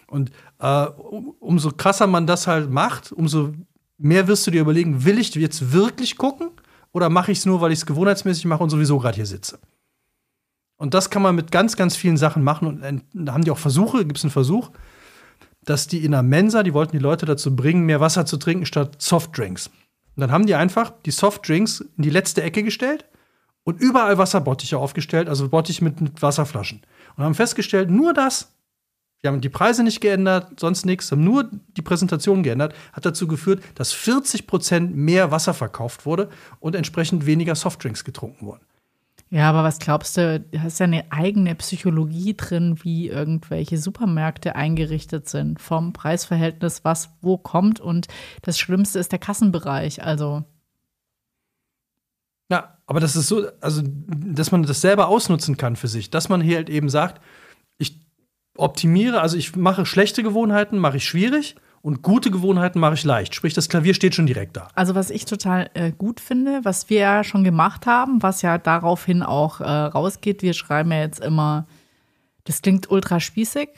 Und äh, um, umso krasser man das halt macht, umso mehr wirst du dir überlegen, will ich jetzt wirklich gucken oder mache ich es nur, weil ich es gewohnheitsmäßig mache und sowieso gerade hier sitze? Und das kann man mit ganz, ganz vielen Sachen machen. Und äh, da haben die auch Versuche, gibt es einen Versuch, dass die in der Mensa, die wollten die Leute dazu bringen, mehr Wasser zu trinken statt Softdrinks. Und dann haben die einfach die Softdrinks in die letzte Ecke gestellt und überall Wasserbottiche aufgestellt, also Bottiche mit, mit Wasserflaschen. Und haben festgestellt, nur das, die haben die Preise nicht geändert, sonst nichts, haben nur die Präsentation geändert, hat dazu geführt, dass 40 Prozent mehr Wasser verkauft wurde und entsprechend weniger Softdrinks getrunken wurden. Ja, aber was glaubst du, du hast ja eine eigene Psychologie drin, wie irgendwelche Supermärkte eingerichtet sind, vom Preisverhältnis, was wo kommt. Und das Schlimmste ist der Kassenbereich. Also. Ja, aber das ist so, also, dass man das selber ausnutzen kann für sich, dass man hier halt eben sagt, ich optimiere, also ich mache schlechte Gewohnheiten, mache ich schwierig und gute Gewohnheiten mache ich leicht. Sprich, das Klavier steht schon direkt da. Also was ich total äh, gut finde, was wir ja schon gemacht haben, was ja daraufhin auch äh, rausgeht, wir schreiben ja jetzt immer, das klingt ultra spießig,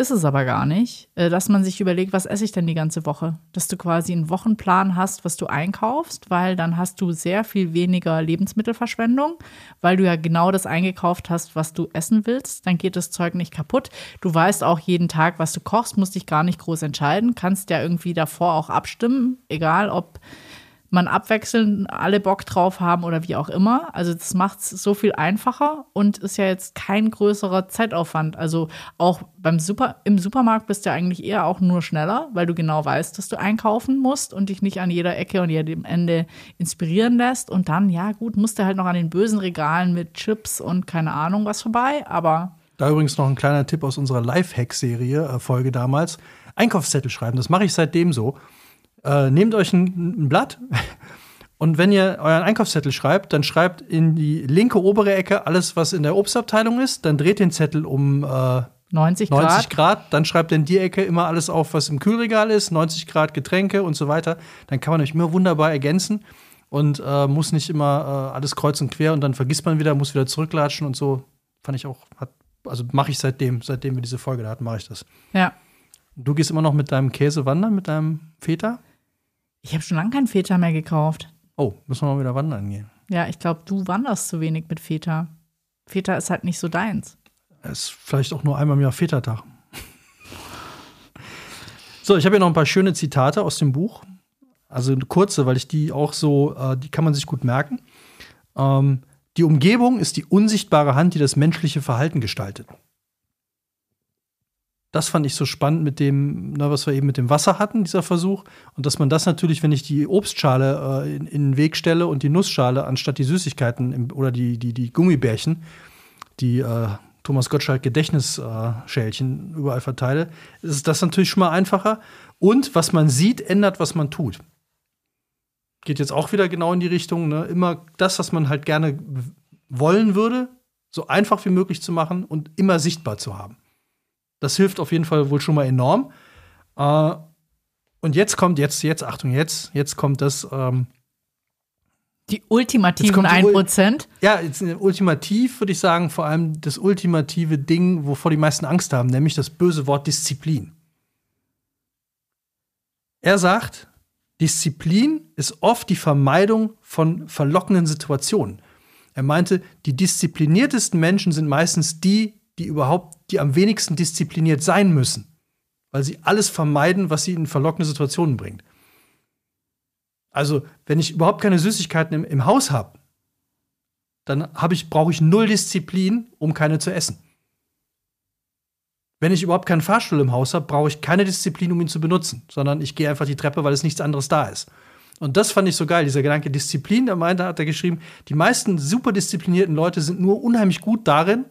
ist es aber gar nicht, äh, dass man sich überlegt, was esse ich denn die ganze Woche? Dass du quasi einen Wochenplan hast, was du einkaufst, weil dann hast du sehr viel weniger Lebensmittelverschwendung, weil du ja genau das eingekauft hast, was du essen willst. Dann geht das Zeug nicht kaputt. Du weißt auch jeden Tag, was du kochst, musst dich gar nicht groß entscheiden, kannst ja irgendwie davor auch abstimmen, egal ob man abwechselnd alle Bock drauf haben oder wie auch immer. Also das macht es so viel einfacher und ist ja jetzt kein größerer Zeitaufwand. Also auch beim Super, im Supermarkt bist du ja eigentlich eher auch nur schneller, weil du genau weißt, dass du einkaufen musst und dich nicht an jeder Ecke und jedem Ende inspirieren lässt. Und dann, ja gut, musst du halt noch an den bösen Regalen mit Chips und keine Ahnung was vorbei, aber. Da übrigens noch ein kleiner Tipp aus unserer Lifehack-Serie, äh, Folge damals. Einkaufszettel schreiben, das mache ich seitdem so äh, nehmt euch ein, ein Blatt und wenn ihr euren Einkaufszettel schreibt, dann schreibt in die linke obere Ecke alles, was in der Obstabteilung ist. Dann dreht den Zettel um äh, 90 Grad. 90 Grad. Dann schreibt in die Ecke immer alles auf, was im Kühlregal ist. 90 Grad Getränke und so weiter. Dann kann man euch immer wunderbar ergänzen und äh, muss nicht immer äh, alles kreuz und quer und dann vergisst man wieder, muss wieder zurücklatschen und so. Fand ich auch, hat, also mache ich seitdem, seitdem wir diese Folge da hatten, mache ich das. Ja. Du gehst immer noch mit deinem Käse wandern, mit deinem Feta? Ich habe schon lange keinen Feta mehr gekauft. Oh, müssen wir mal wieder wandern gehen. Ja, ich glaube, du wanderst zu wenig mit Feta. Feta ist halt nicht so deins. Es ist vielleicht auch nur einmal im Jahr Feta-Tag. so, ich habe hier noch ein paar schöne Zitate aus dem Buch. Also kurze, weil ich die auch so, äh, die kann man sich gut merken. Ähm, die Umgebung ist die unsichtbare Hand, die das menschliche Verhalten gestaltet das fand ich so spannend mit dem, na, was wir eben mit dem Wasser hatten, dieser Versuch. Und dass man das natürlich, wenn ich die Obstschale äh, in, in, den Weg stelle und die Nussschale anstatt die Süßigkeiten im, oder die, die, die Gummibärchen, die äh, Thomas Gottschalk Gedächtnisschälchen äh, überall verteile, ist das natürlich schon mal einfacher. Und was man sieht, ändert, was man tut. Geht jetzt auch wieder genau in die Richtung, ne? immer das, was man halt gerne wollen würde, so einfach wie möglich zu machen und immer sichtbar zu haben. Das hilft auf jeden Fall wohl schon mal enorm. Äh, und jetzt kommt, jetzt, jetzt, Achtung, jetzt, jetzt kommt das. Ähm, die ultimativen 1%? Ja, jetzt, ultimativ würde ich sagen, vor allem das ultimative Ding, wovor die meisten Angst haben, nämlich das böse Wort Disziplin. Er sagt, Disziplin ist oft die Vermeidung von verlockenden Situationen. Er meinte, die diszipliniertesten Menschen sind meistens die, die überhaupt, die am wenigsten diszipliniert sein müssen, weil sie alles vermeiden, was sie in verlockende Situationen bringt. Also, wenn ich überhaupt keine Süßigkeiten im, im Haus habe, dann hab ich, brauche ich null Disziplin, um keine zu essen. Wenn ich überhaupt keinen Fahrstuhl im Haus habe, brauche ich keine Disziplin, um ihn zu benutzen, sondern ich gehe einfach die Treppe, weil es nichts anderes da ist. Und das fand ich so geil, dieser Gedanke Disziplin. Da meinte, hat er geschrieben, die meisten super disziplinierten Leute sind nur unheimlich gut darin,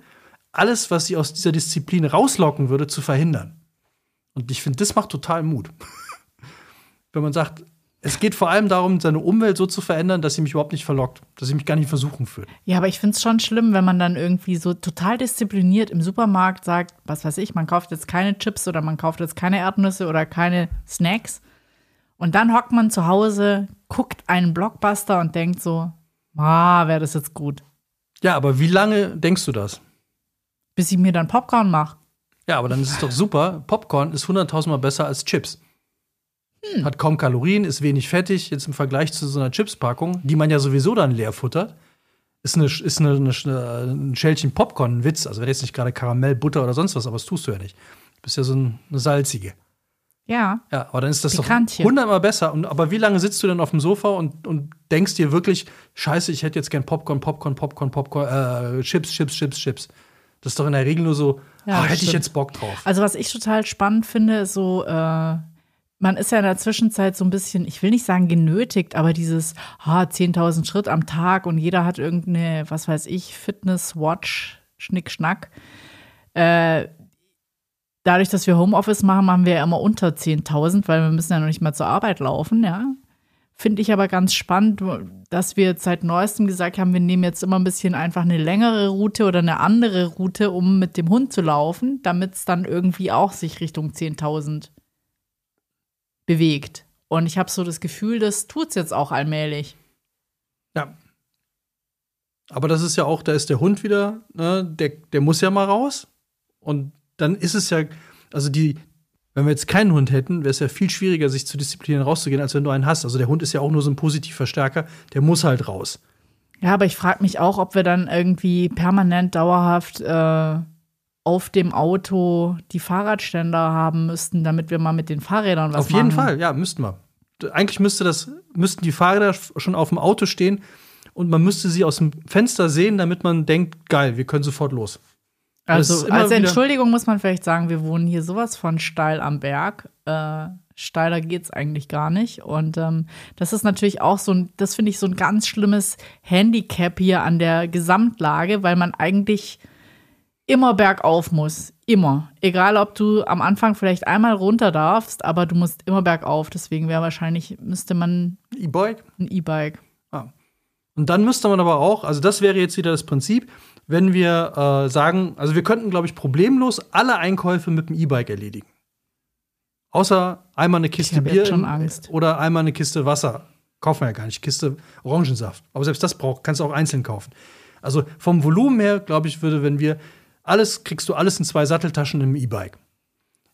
alles, was sie aus dieser Disziplin rauslocken würde, zu verhindern. Und ich finde, das macht total Mut. Wenn man sagt, es geht vor allem darum, seine Umwelt so zu verändern, dass sie mich überhaupt nicht verlockt, dass sie mich gar nicht versuchen führt. Ja, aber ich finde es schon schlimm, wenn man dann irgendwie so total diszipliniert im Supermarkt sagt, was weiß ich, man kauft jetzt keine Chips oder man kauft jetzt keine Erdnüsse oder keine Snacks. Und dann hockt man zu Hause, guckt einen Blockbuster und denkt so, ah, wäre das jetzt gut. Ja, aber wie lange denkst du das? Bis ich mir dann Popcorn mache. Ja, aber dann ist es doch super. Popcorn ist 100.000 Mal besser als Chips. Hm. Hat kaum Kalorien, ist wenig fettig, jetzt im Vergleich zu so einer Chips-Packung, die man ja sowieso dann leer futtert. Ist, eine, ist eine, eine, ein Schälchen Popcorn ein Witz. Also, wenn jetzt nicht gerade Karamell, Butter oder sonst was, aber das tust du ja nicht. Du bist ja so ein, eine salzige. Ja. Ja, aber dann ist das Pikantchen. doch hundertmal besser. Und, aber wie lange sitzt du denn auf dem Sofa und, und denkst dir wirklich, Scheiße, ich hätte jetzt gern Popcorn, Popcorn, Popcorn, Popcorn, äh, Chips, Chips, Chips, Chips. Das ist doch in der Regel nur so, ja, oh, hätte ich jetzt Bock drauf. Also, was ich total spannend finde, ist so, äh, man ist ja in der Zwischenzeit so ein bisschen, ich will nicht sagen genötigt, aber dieses ah, 10.000 Schritt am Tag und jeder hat irgendeine, was weiß ich, Fitness-Watch, Schnick-Schnack. Äh, dadurch, dass wir Homeoffice machen, machen wir ja immer unter 10.000, weil wir müssen ja noch nicht mal zur Arbeit laufen, ja. Finde ich aber ganz spannend, dass wir seit neuestem gesagt haben, wir nehmen jetzt immer ein bisschen einfach eine längere Route oder eine andere Route, um mit dem Hund zu laufen, damit es dann irgendwie auch sich Richtung 10.000 bewegt. Und ich habe so das Gefühl, das tut es jetzt auch allmählich. Ja. Aber das ist ja auch, da ist der Hund wieder, ne, der, der muss ja mal raus. Und dann ist es ja, also die, wenn wir jetzt keinen Hund hätten, wäre es ja viel schwieriger, sich zu disziplinieren, rauszugehen, als wenn du einen hast. Also der Hund ist ja auch nur so ein Positivverstärker, der muss halt raus. Ja, aber ich frage mich auch, ob wir dann irgendwie permanent dauerhaft äh, auf dem Auto die Fahrradständer haben müssten, damit wir mal mit den Fahrrädern was machen. Auf jeden Fall, ja, müssten wir. Eigentlich müsste das, müssten die Fahrräder schon auf dem Auto stehen und man müsste sie aus dem Fenster sehen, damit man denkt, geil, wir können sofort los. Also als Entschuldigung muss man vielleicht sagen, wir wohnen hier sowas von steil am Berg. Äh, steiler geht's eigentlich gar nicht. Und ähm, das ist natürlich auch so ein, das finde ich so ein ganz schlimmes Handicap hier an der Gesamtlage, weil man eigentlich immer bergauf muss. Immer. Egal, ob du am Anfang vielleicht einmal runter darfst, aber du musst immer bergauf. Deswegen wäre wahrscheinlich, müsste man E-Bike. ein E-Bike. Und dann müsste man aber auch, also das wäre jetzt wieder das Prinzip, wenn wir äh, sagen, also wir könnten, glaube ich, problemlos alle Einkäufe mit dem E-Bike erledigen. Außer einmal eine Kiste Bier schon Angst. oder einmal eine Kiste Wasser. Kaufen wir ja gar nicht, Kiste Orangensaft. Aber selbst das braucht, kannst du auch einzeln kaufen. Also vom Volumen her, glaube ich, würde, wenn wir alles, kriegst du alles in zwei Satteltaschen im E-Bike.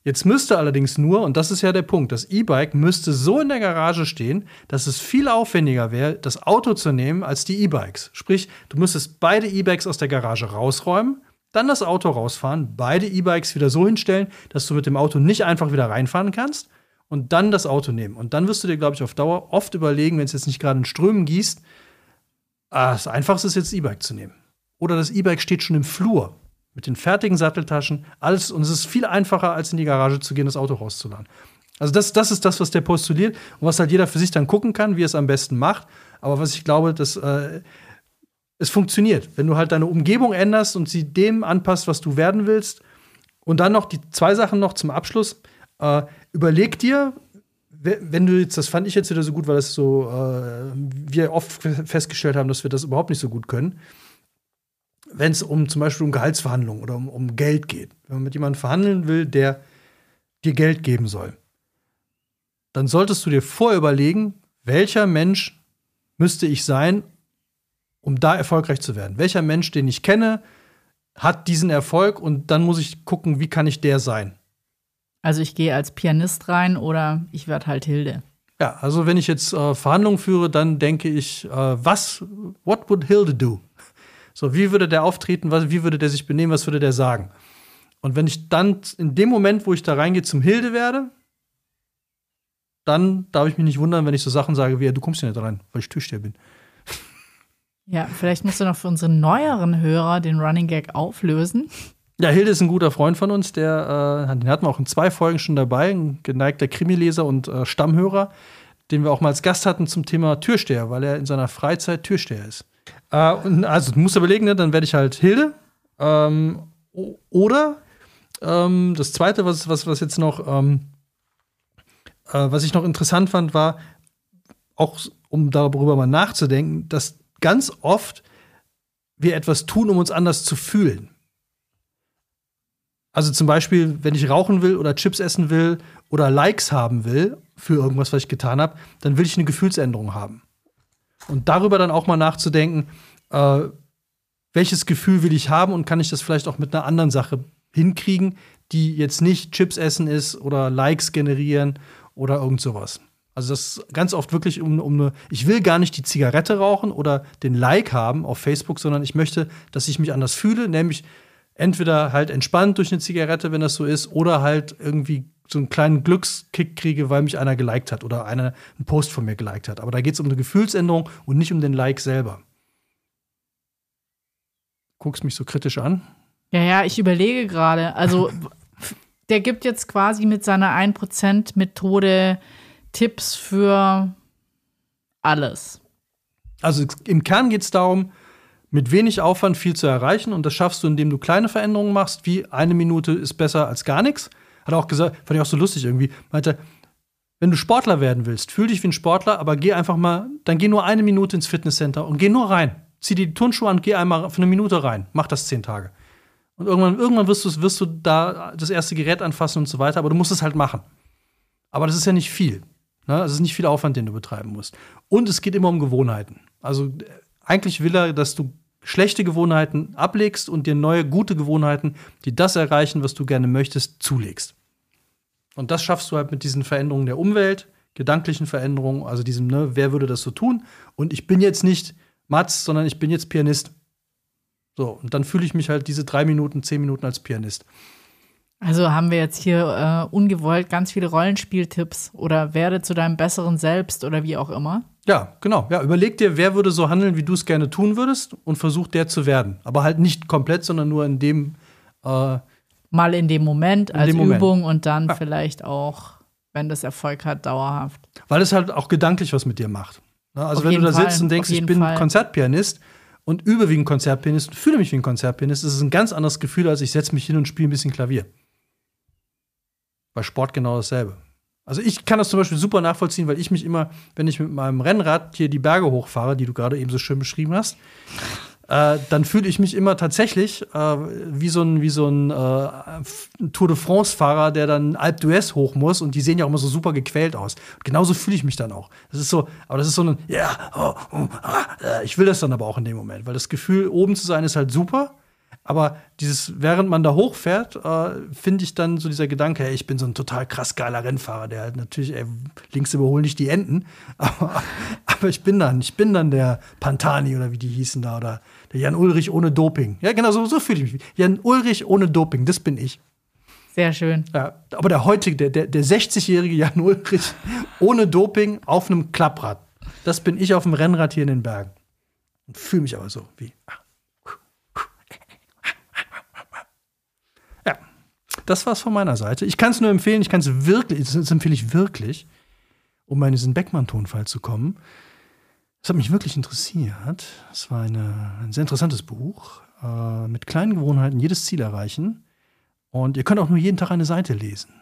Jetzt müsste allerdings nur, und das ist ja der Punkt, das E-Bike müsste so in der Garage stehen, dass es viel aufwendiger wäre, das Auto zu nehmen als die E-Bikes. Sprich, du müsstest beide E-Bikes aus der Garage rausräumen, dann das Auto rausfahren, beide E-Bikes wieder so hinstellen, dass du mit dem Auto nicht einfach wieder reinfahren kannst und dann das Auto nehmen. Und dann wirst du dir, glaube ich, auf Dauer oft überlegen, wenn es jetzt nicht gerade in Strömen gießt, ah, das Einfachste ist jetzt E-Bike zu nehmen. Oder das E-Bike steht schon im Flur mit den fertigen Satteltaschen, alles und es ist viel einfacher, als in die Garage zu gehen, das Auto rauszuladen. Also das, das ist das, was der postuliert und was halt jeder für sich dann gucken kann, wie er es am besten macht. Aber was ich glaube, dass äh, es funktioniert, wenn du halt deine Umgebung änderst und sie dem anpasst, was du werden willst. Und dann noch die zwei Sachen noch zum Abschluss. Äh, überleg dir, we- wenn du jetzt, das fand ich jetzt wieder so gut, weil das so, äh, wir oft festgestellt haben, dass wir das überhaupt nicht so gut können wenn es um zum Beispiel um Gehaltsverhandlungen oder um, um Geld geht. Wenn man mit jemandem verhandeln will, der dir Geld geben soll, dann solltest du dir vorher überlegen, welcher Mensch müsste ich sein, um da erfolgreich zu werden. Welcher Mensch, den ich kenne, hat diesen Erfolg und dann muss ich gucken, wie kann ich der sein. Also ich gehe als Pianist rein oder ich werde halt Hilde. Ja, also wenn ich jetzt äh, Verhandlungen führe, dann denke ich, äh, was, what would Hilde do? So, wie würde der auftreten, was, wie würde der sich benehmen, was würde der sagen? Und wenn ich dann in dem Moment, wo ich da reingehe, zum Hilde werde, dann darf ich mich nicht wundern, wenn ich so Sachen sage wie, ja, du kommst hier nicht rein, weil ich Türsteher bin. Ja, vielleicht musst du noch für unsere neueren Hörer den Running Gag auflösen. Ja, Hilde ist ein guter Freund von uns, der, äh, den hatten wir auch in zwei Folgen schon dabei, ein geneigter Krimileser und äh, Stammhörer, den wir auch mal als Gast hatten zum Thema Türsteher, weil er in seiner Freizeit Türsteher ist. Äh, also, du musst überlegen, ne, dann werde ich halt Hilde. Ähm, oder ähm, das zweite, was, was, was jetzt noch, ähm, äh, was ich noch interessant fand, war, auch um darüber mal nachzudenken, dass ganz oft wir etwas tun, um uns anders zu fühlen. Also zum Beispiel, wenn ich rauchen will oder Chips essen will oder Likes haben will für irgendwas, was ich getan habe, dann will ich eine Gefühlsänderung haben. Und darüber dann auch mal nachzudenken, äh, welches Gefühl will ich haben und kann ich das vielleicht auch mit einer anderen Sache hinkriegen, die jetzt nicht Chips essen ist oder Likes generieren oder irgend sowas. Also das ist ganz oft wirklich um, um eine, ich will gar nicht die Zigarette rauchen oder den Like haben auf Facebook, sondern ich möchte, dass ich mich anders fühle, nämlich entweder halt entspannt durch eine Zigarette, wenn das so ist, oder halt irgendwie so einen kleinen Glückskick kriege, weil mich einer geliked hat oder einer einen Post von mir geliked hat. Aber da geht es um eine Gefühlsänderung und nicht um den Like selber. Guckst mich so kritisch an. Ja, ja, ich überlege gerade. Also, der gibt jetzt quasi mit seiner 1%-Methode Tipps für alles. Also im Kern geht es darum, mit wenig Aufwand viel zu erreichen. Und das schaffst du, indem du kleine Veränderungen machst, wie eine Minute ist besser als gar nichts. Hat er auch gesagt, fand ich auch so lustig irgendwie. Meinte, wenn du Sportler werden willst, fühl dich wie ein Sportler, aber geh einfach mal, dann geh nur eine Minute ins Fitnesscenter und geh nur rein. Zieh dir die Turnschuhe an, geh einmal für eine Minute rein. Mach das zehn Tage. Und irgendwann, irgendwann wirst, du, wirst du da das erste Gerät anfassen und so weiter, aber du musst es halt machen. Aber das ist ja nicht viel. Ne? Es ist nicht viel Aufwand, den du betreiben musst. Und es geht immer um Gewohnheiten. Also äh, eigentlich will er, dass du schlechte Gewohnheiten ablegst und dir neue, gute Gewohnheiten, die das erreichen, was du gerne möchtest, zulegst. Und das schaffst du halt mit diesen Veränderungen der Umwelt, gedanklichen Veränderungen, also diesem, ne, wer würde das so tun? Und ich bin jetzt nicht Mats, sondern ich bin jetzt Pianist. So, und dann fühle ich mich halt diese drei Minuten, zehn Minuten als Pianist. Also haben wir jetzt hier äh, ungewollt ganz viele Rollenspieltipps oder werde zu deinem besseren Selbst oder wie auch immer. Ja, genau. Ja, überleg dir, wer würde so handeln, wie du es gerne tun würdest und versuch der zu werden. Aber halt nicht komplett, sondern nur in dem äh, Mal in dem Moment In als dem Moment. Übung und dann Ja. vielleicht auch, wenn das Erfolg hat, dauerhaft. weil es halt auch gedanklich was mit dir macht. Ne? Also Auf wenn du da Fall, sitzt und denkst, ich bin Fall. Konzertpianist und übe wie ein Konzertpianist und fühle mich wie ein Konzertpianist, ist es ein ganz anderes Gefühl, als ich setze mich hin und spiele ein bisschen Klavier. Bei Sport genau dasselbe. Also ich kann das zum Beispiel super nachvollziehen, weil ich mich immer, wenn ich mit meinem Rennrad hier die Berge hochfahre, die du gerade eben so schön beschrieben hast, äh, dann fühle ich mich immer tatsächlich äh, wie so ein, wie so ein äh, Tour de France-Fahrer, der dann Alpe d'Huez hoch muss und die sehen ja auch immer so super gequält aus. Und genauso fühle ich mich dann auch. Das ist so, aber das ist so ein, ja, oh, oh, ah, äh, ich will das dann aber auch in dem Moment, weil das Gefühl, oben zu sein, ist halt super. Aber dieses, während man da hochfährt, äh, finde ich dann so dieser Gedanke, hey, ich bin so ein total krass geiler Rennfahrer, der halt natürlich, ey, links überholen nicht die Enten, aber, aber ich bin dann, ich bin dann der Pantani oder wie die hießen da oder der Jan Ulrich ohne Doping. Ja, genau, so, so fühle ich mich. Jan Ulrich ohne Doping, das bin ich. Sehr schön. Ja, aber der heutige, der, der, der 60-jährige Jan Ulrich ohne Doping auf einem Klapprad, das bin ich auf dem Rennrad hier in den Bergen. Und fühle mich aber so wie. Ja, das war's von meiner Seite. Ich kann es nur empfehlen, ich kann es wirklich, das empfehle ich wirklich, um mal in diesen Beckmann-Tonfall zu kommen. Das hat mich wirklich interessiert. Es war eine, ein sehr interessantes Buch. Äh, mit kleinen Gewohnheiten jedes Ziel erreichen. Und ihr könnt auch nur jeden Tag eine Seite lesen.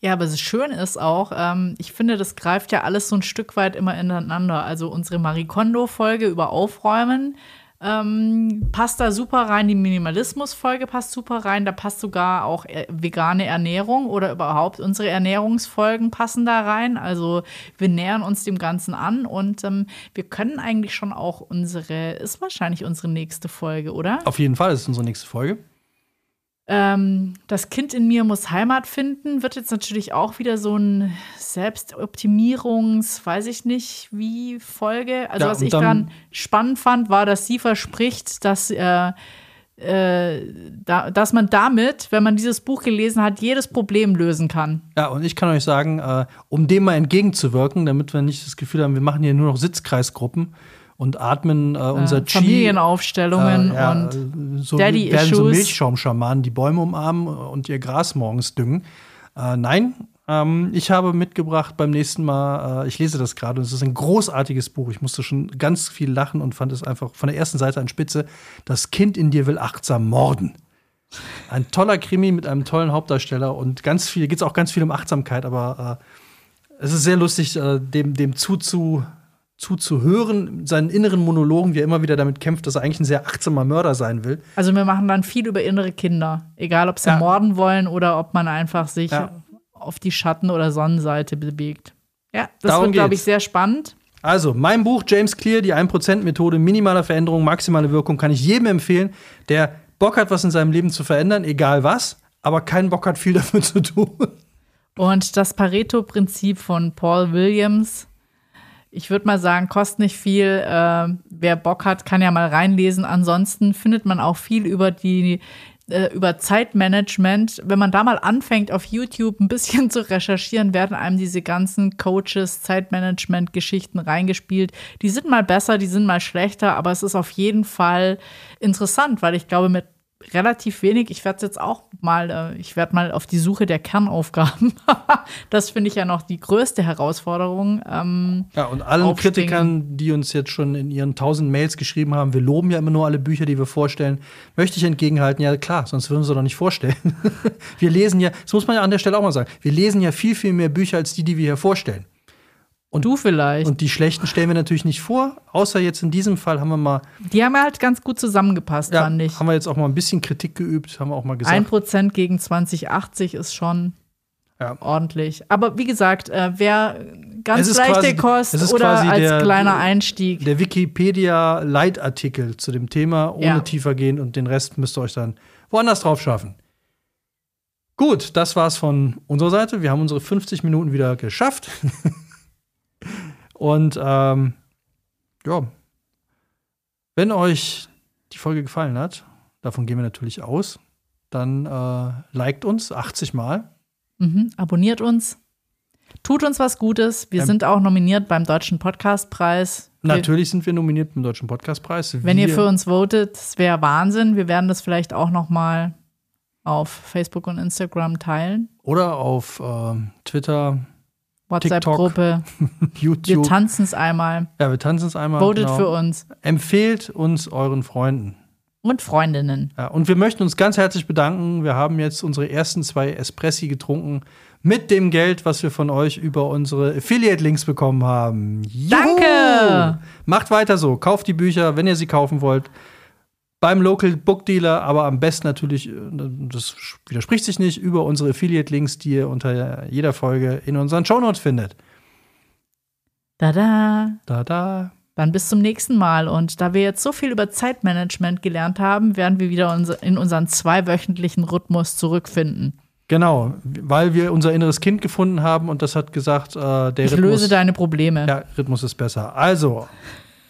Ja, aber das Schöne ist auch, ähm, ich finde, das greift ja alles so ein Stück weit immer ineinander. Also unsere Marie Kondo-Folge über Aufräumen ähm, passt da super rein. Die Minimalismus-Folge passt super rein. Da passt sogar auch äh, vegane Ernährung oder überhaupt unsere Ernährungsfolgen passen da rein. Also wir nähern uns dem Ganzen an und ähm, wir können eigentlich schon auch unsere, ist wahrscheinlich unsere nächste Folge, oder? Auf jeden Fall, ist unsere nächste Folge. Ähm, das Kind in mir muss Heimat finden, wird jetzt natürlich auch wieder so ein Selbstoptimierungs, weiß ich nicht, wie Folge. Also, Ja, was ich dann- dann spannend fand, war, dass sie verspricht, dass, äh, äh, da, dass man damit, wenn man dieses Buch gelesen hat, jedes Problem lösen kann. Ja, und ich kann euch sagen, äh, um dem mal entgegenzuwirken, damit wir nicht das Gefühl haben, wir machen hier nur noch Sitzkreisgruppen und atmen äh, unser äh, Chi. Familienaufstellungen äh, ja, und äh, so Daddy werden so Issues. Milchschaumschamanen die Bäume umarmen und ihr Gras morgens düngen. Äh, nein, ähm, ich habe mitgebracht beim nächsten Mal, äh, ich lese das gerade und es ist ein großartiges Buch. Ich musste schon ganz viel lachen und fand es einfach von der ersten Seite an Spitze. Das Kind in dir will achtsam morden. Ein toller Krimi mit einem tollen Hauptdarsteller und ganz viel, geht es auch ganz viel um Achtsamkeit, aber äh, es ist sehr lustig, äh, dem, dem zuzu, zuzuhören, seinen inneren Monologen, wie er immer wieder damit kämpft, dass er eigentlich ein sehr achtsamer Mörder sein will. also wir machen dann viel über innere Kinder. Egal, ob sie Ja. morden wollen oder ob man einfach sich Ja. auf die Schatten- oder Sonnenseite bewegt. Ja, das Darum wird, glaube ich, sehr spannend. Also, mein Buch James Clear, die 1%-Methode, minimale Veränderung, maximale Wirkung, kann ich jedem empfehlen, der Bock hat, was in seinem Leben zu verändern, egal was, aber keinen Bock hat, viel dafür zu tun. Und das Pareto-Prinzip von Paul Williams, ich würde mal sagen, kostet nicht viel. Äh, wer Bock hat, kann ja mal reinlesen. Ansonsten findet man auch viel über die äh, über Zeitmanagement. Wenn man da mal anfängt, auf YouTube ein bisschen zu recherchieren, werden einem diese ganzen Coaches, Zeitmanagement-Geschichten reingespielt. Die sind mal besser, die sind mal schlechter, aber es ist auf jeden Fall interessant, weil ich glaube, mit relativ wenig. Ich werde jetzt auch mal, äh, ich werde mal auf die Suche der Kernaufgaben. das finde ich ja noch die größte Herausforderung. Ähm, Ja, und allen Aufspringen. Kritikern, die uns jetzt schon in ihren tausend Mails geschrieben haben, wir loben ja immer nur alle Bücher, die wir vorstellen, möchte ich entgegenhalten, ja klar, sonst würden wir sie doch nicht vorstellen. wir lesen ja, das muss man ja an der Stelle auch mal sagen, wir lesen ja viel, viel mehr Bücher als die, die wir hier vorstellen. Du vielleicht. Und die schlechten stellen wir natürlich nicht vor, außer jetzt in diesem Fall haben wir mal, die haben halt ganz gut zusammengepasst, ja, fand ich. haben wir jetzt auch mal ein bisschen Kritik geübt, haben wir auch mal gesagt. Ein Prozent gegen 2080 ist schon Ja. ordentlich. Aber wie gesagt, äh, wer ganz leichte Kost oder als der- kleiner Einstieg. Der Wikipedia-Leitartikel zu dem Thema, ohne Ja. tiefer gehen und den Rest müsst ihr euch dann woanders drauf schaffen. Gut, das war's von unserer Seite. Wir haben unsere 50 Minuten wieder geschafft. und ähm, ja, wenn euch die Folge gefallen hat, davon gehen wir natürlich aus, dann äh, liked uns 80 Mal. Mhm. Abonniert uns. Tut uns was Gutes. Wir Ähm. sind auch nominiert beim Deutschen Podcastpreis. Natürlich sind wir nominiert beim Deutschen Podcastpreis. Wenn ihr für uns votet, das wäre Wahnsinn. Wir werden das vielleicht auch noch mal auf Facebook und Instagram teilen. Oder auf ähm, Twitter, WhatsApp-Gruppe. Wir YouTube. tanzen es einmal. ja, wir tanzen es einmal. Votet genau. für uns Empfehlt uns euren Freunden. und Freundinnen. Ja, und wir möchten uns ganz herzlich bedanken. Wir haben jetzt unsere ersten zwei Espressi getrunken mit dem Geld, was wir von euch über unsere Affiliate-Links bekommen haben. Juhu! Danke! Macht weiter so. Kauft die Bücher, wenn ihr sie kaufen wollt. Beim Local Book Dealer, aber am besten natürlich, äh, das widerspricht sich nicht, über unsere Affiliate-Links, die ihr unter jeder Folge in unseren Shownotes findet. Da-da. Da, da. Dann bis zum nächsten Mal. Und da wir jetzt so viel über Zeitmanagement gelernt haben, werden wir wieder in unseren zweiwöchentlichen Rhythmus zurückfinden. Genau, weil wir unser inneres Kind gefunden haben und das hat gesagt, äh, der Ich Rhythmus, löse deine Probleme. ja, Rhythmus ist besser. Also,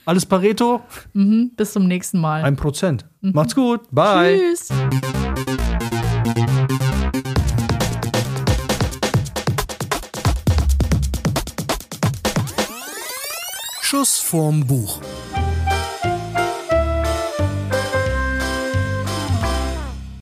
alles Pareto, Mhm, bis zum nächsten Mal. ein Prozent. Macht's gut, bye. Tschüss. Schuss vorm Buch.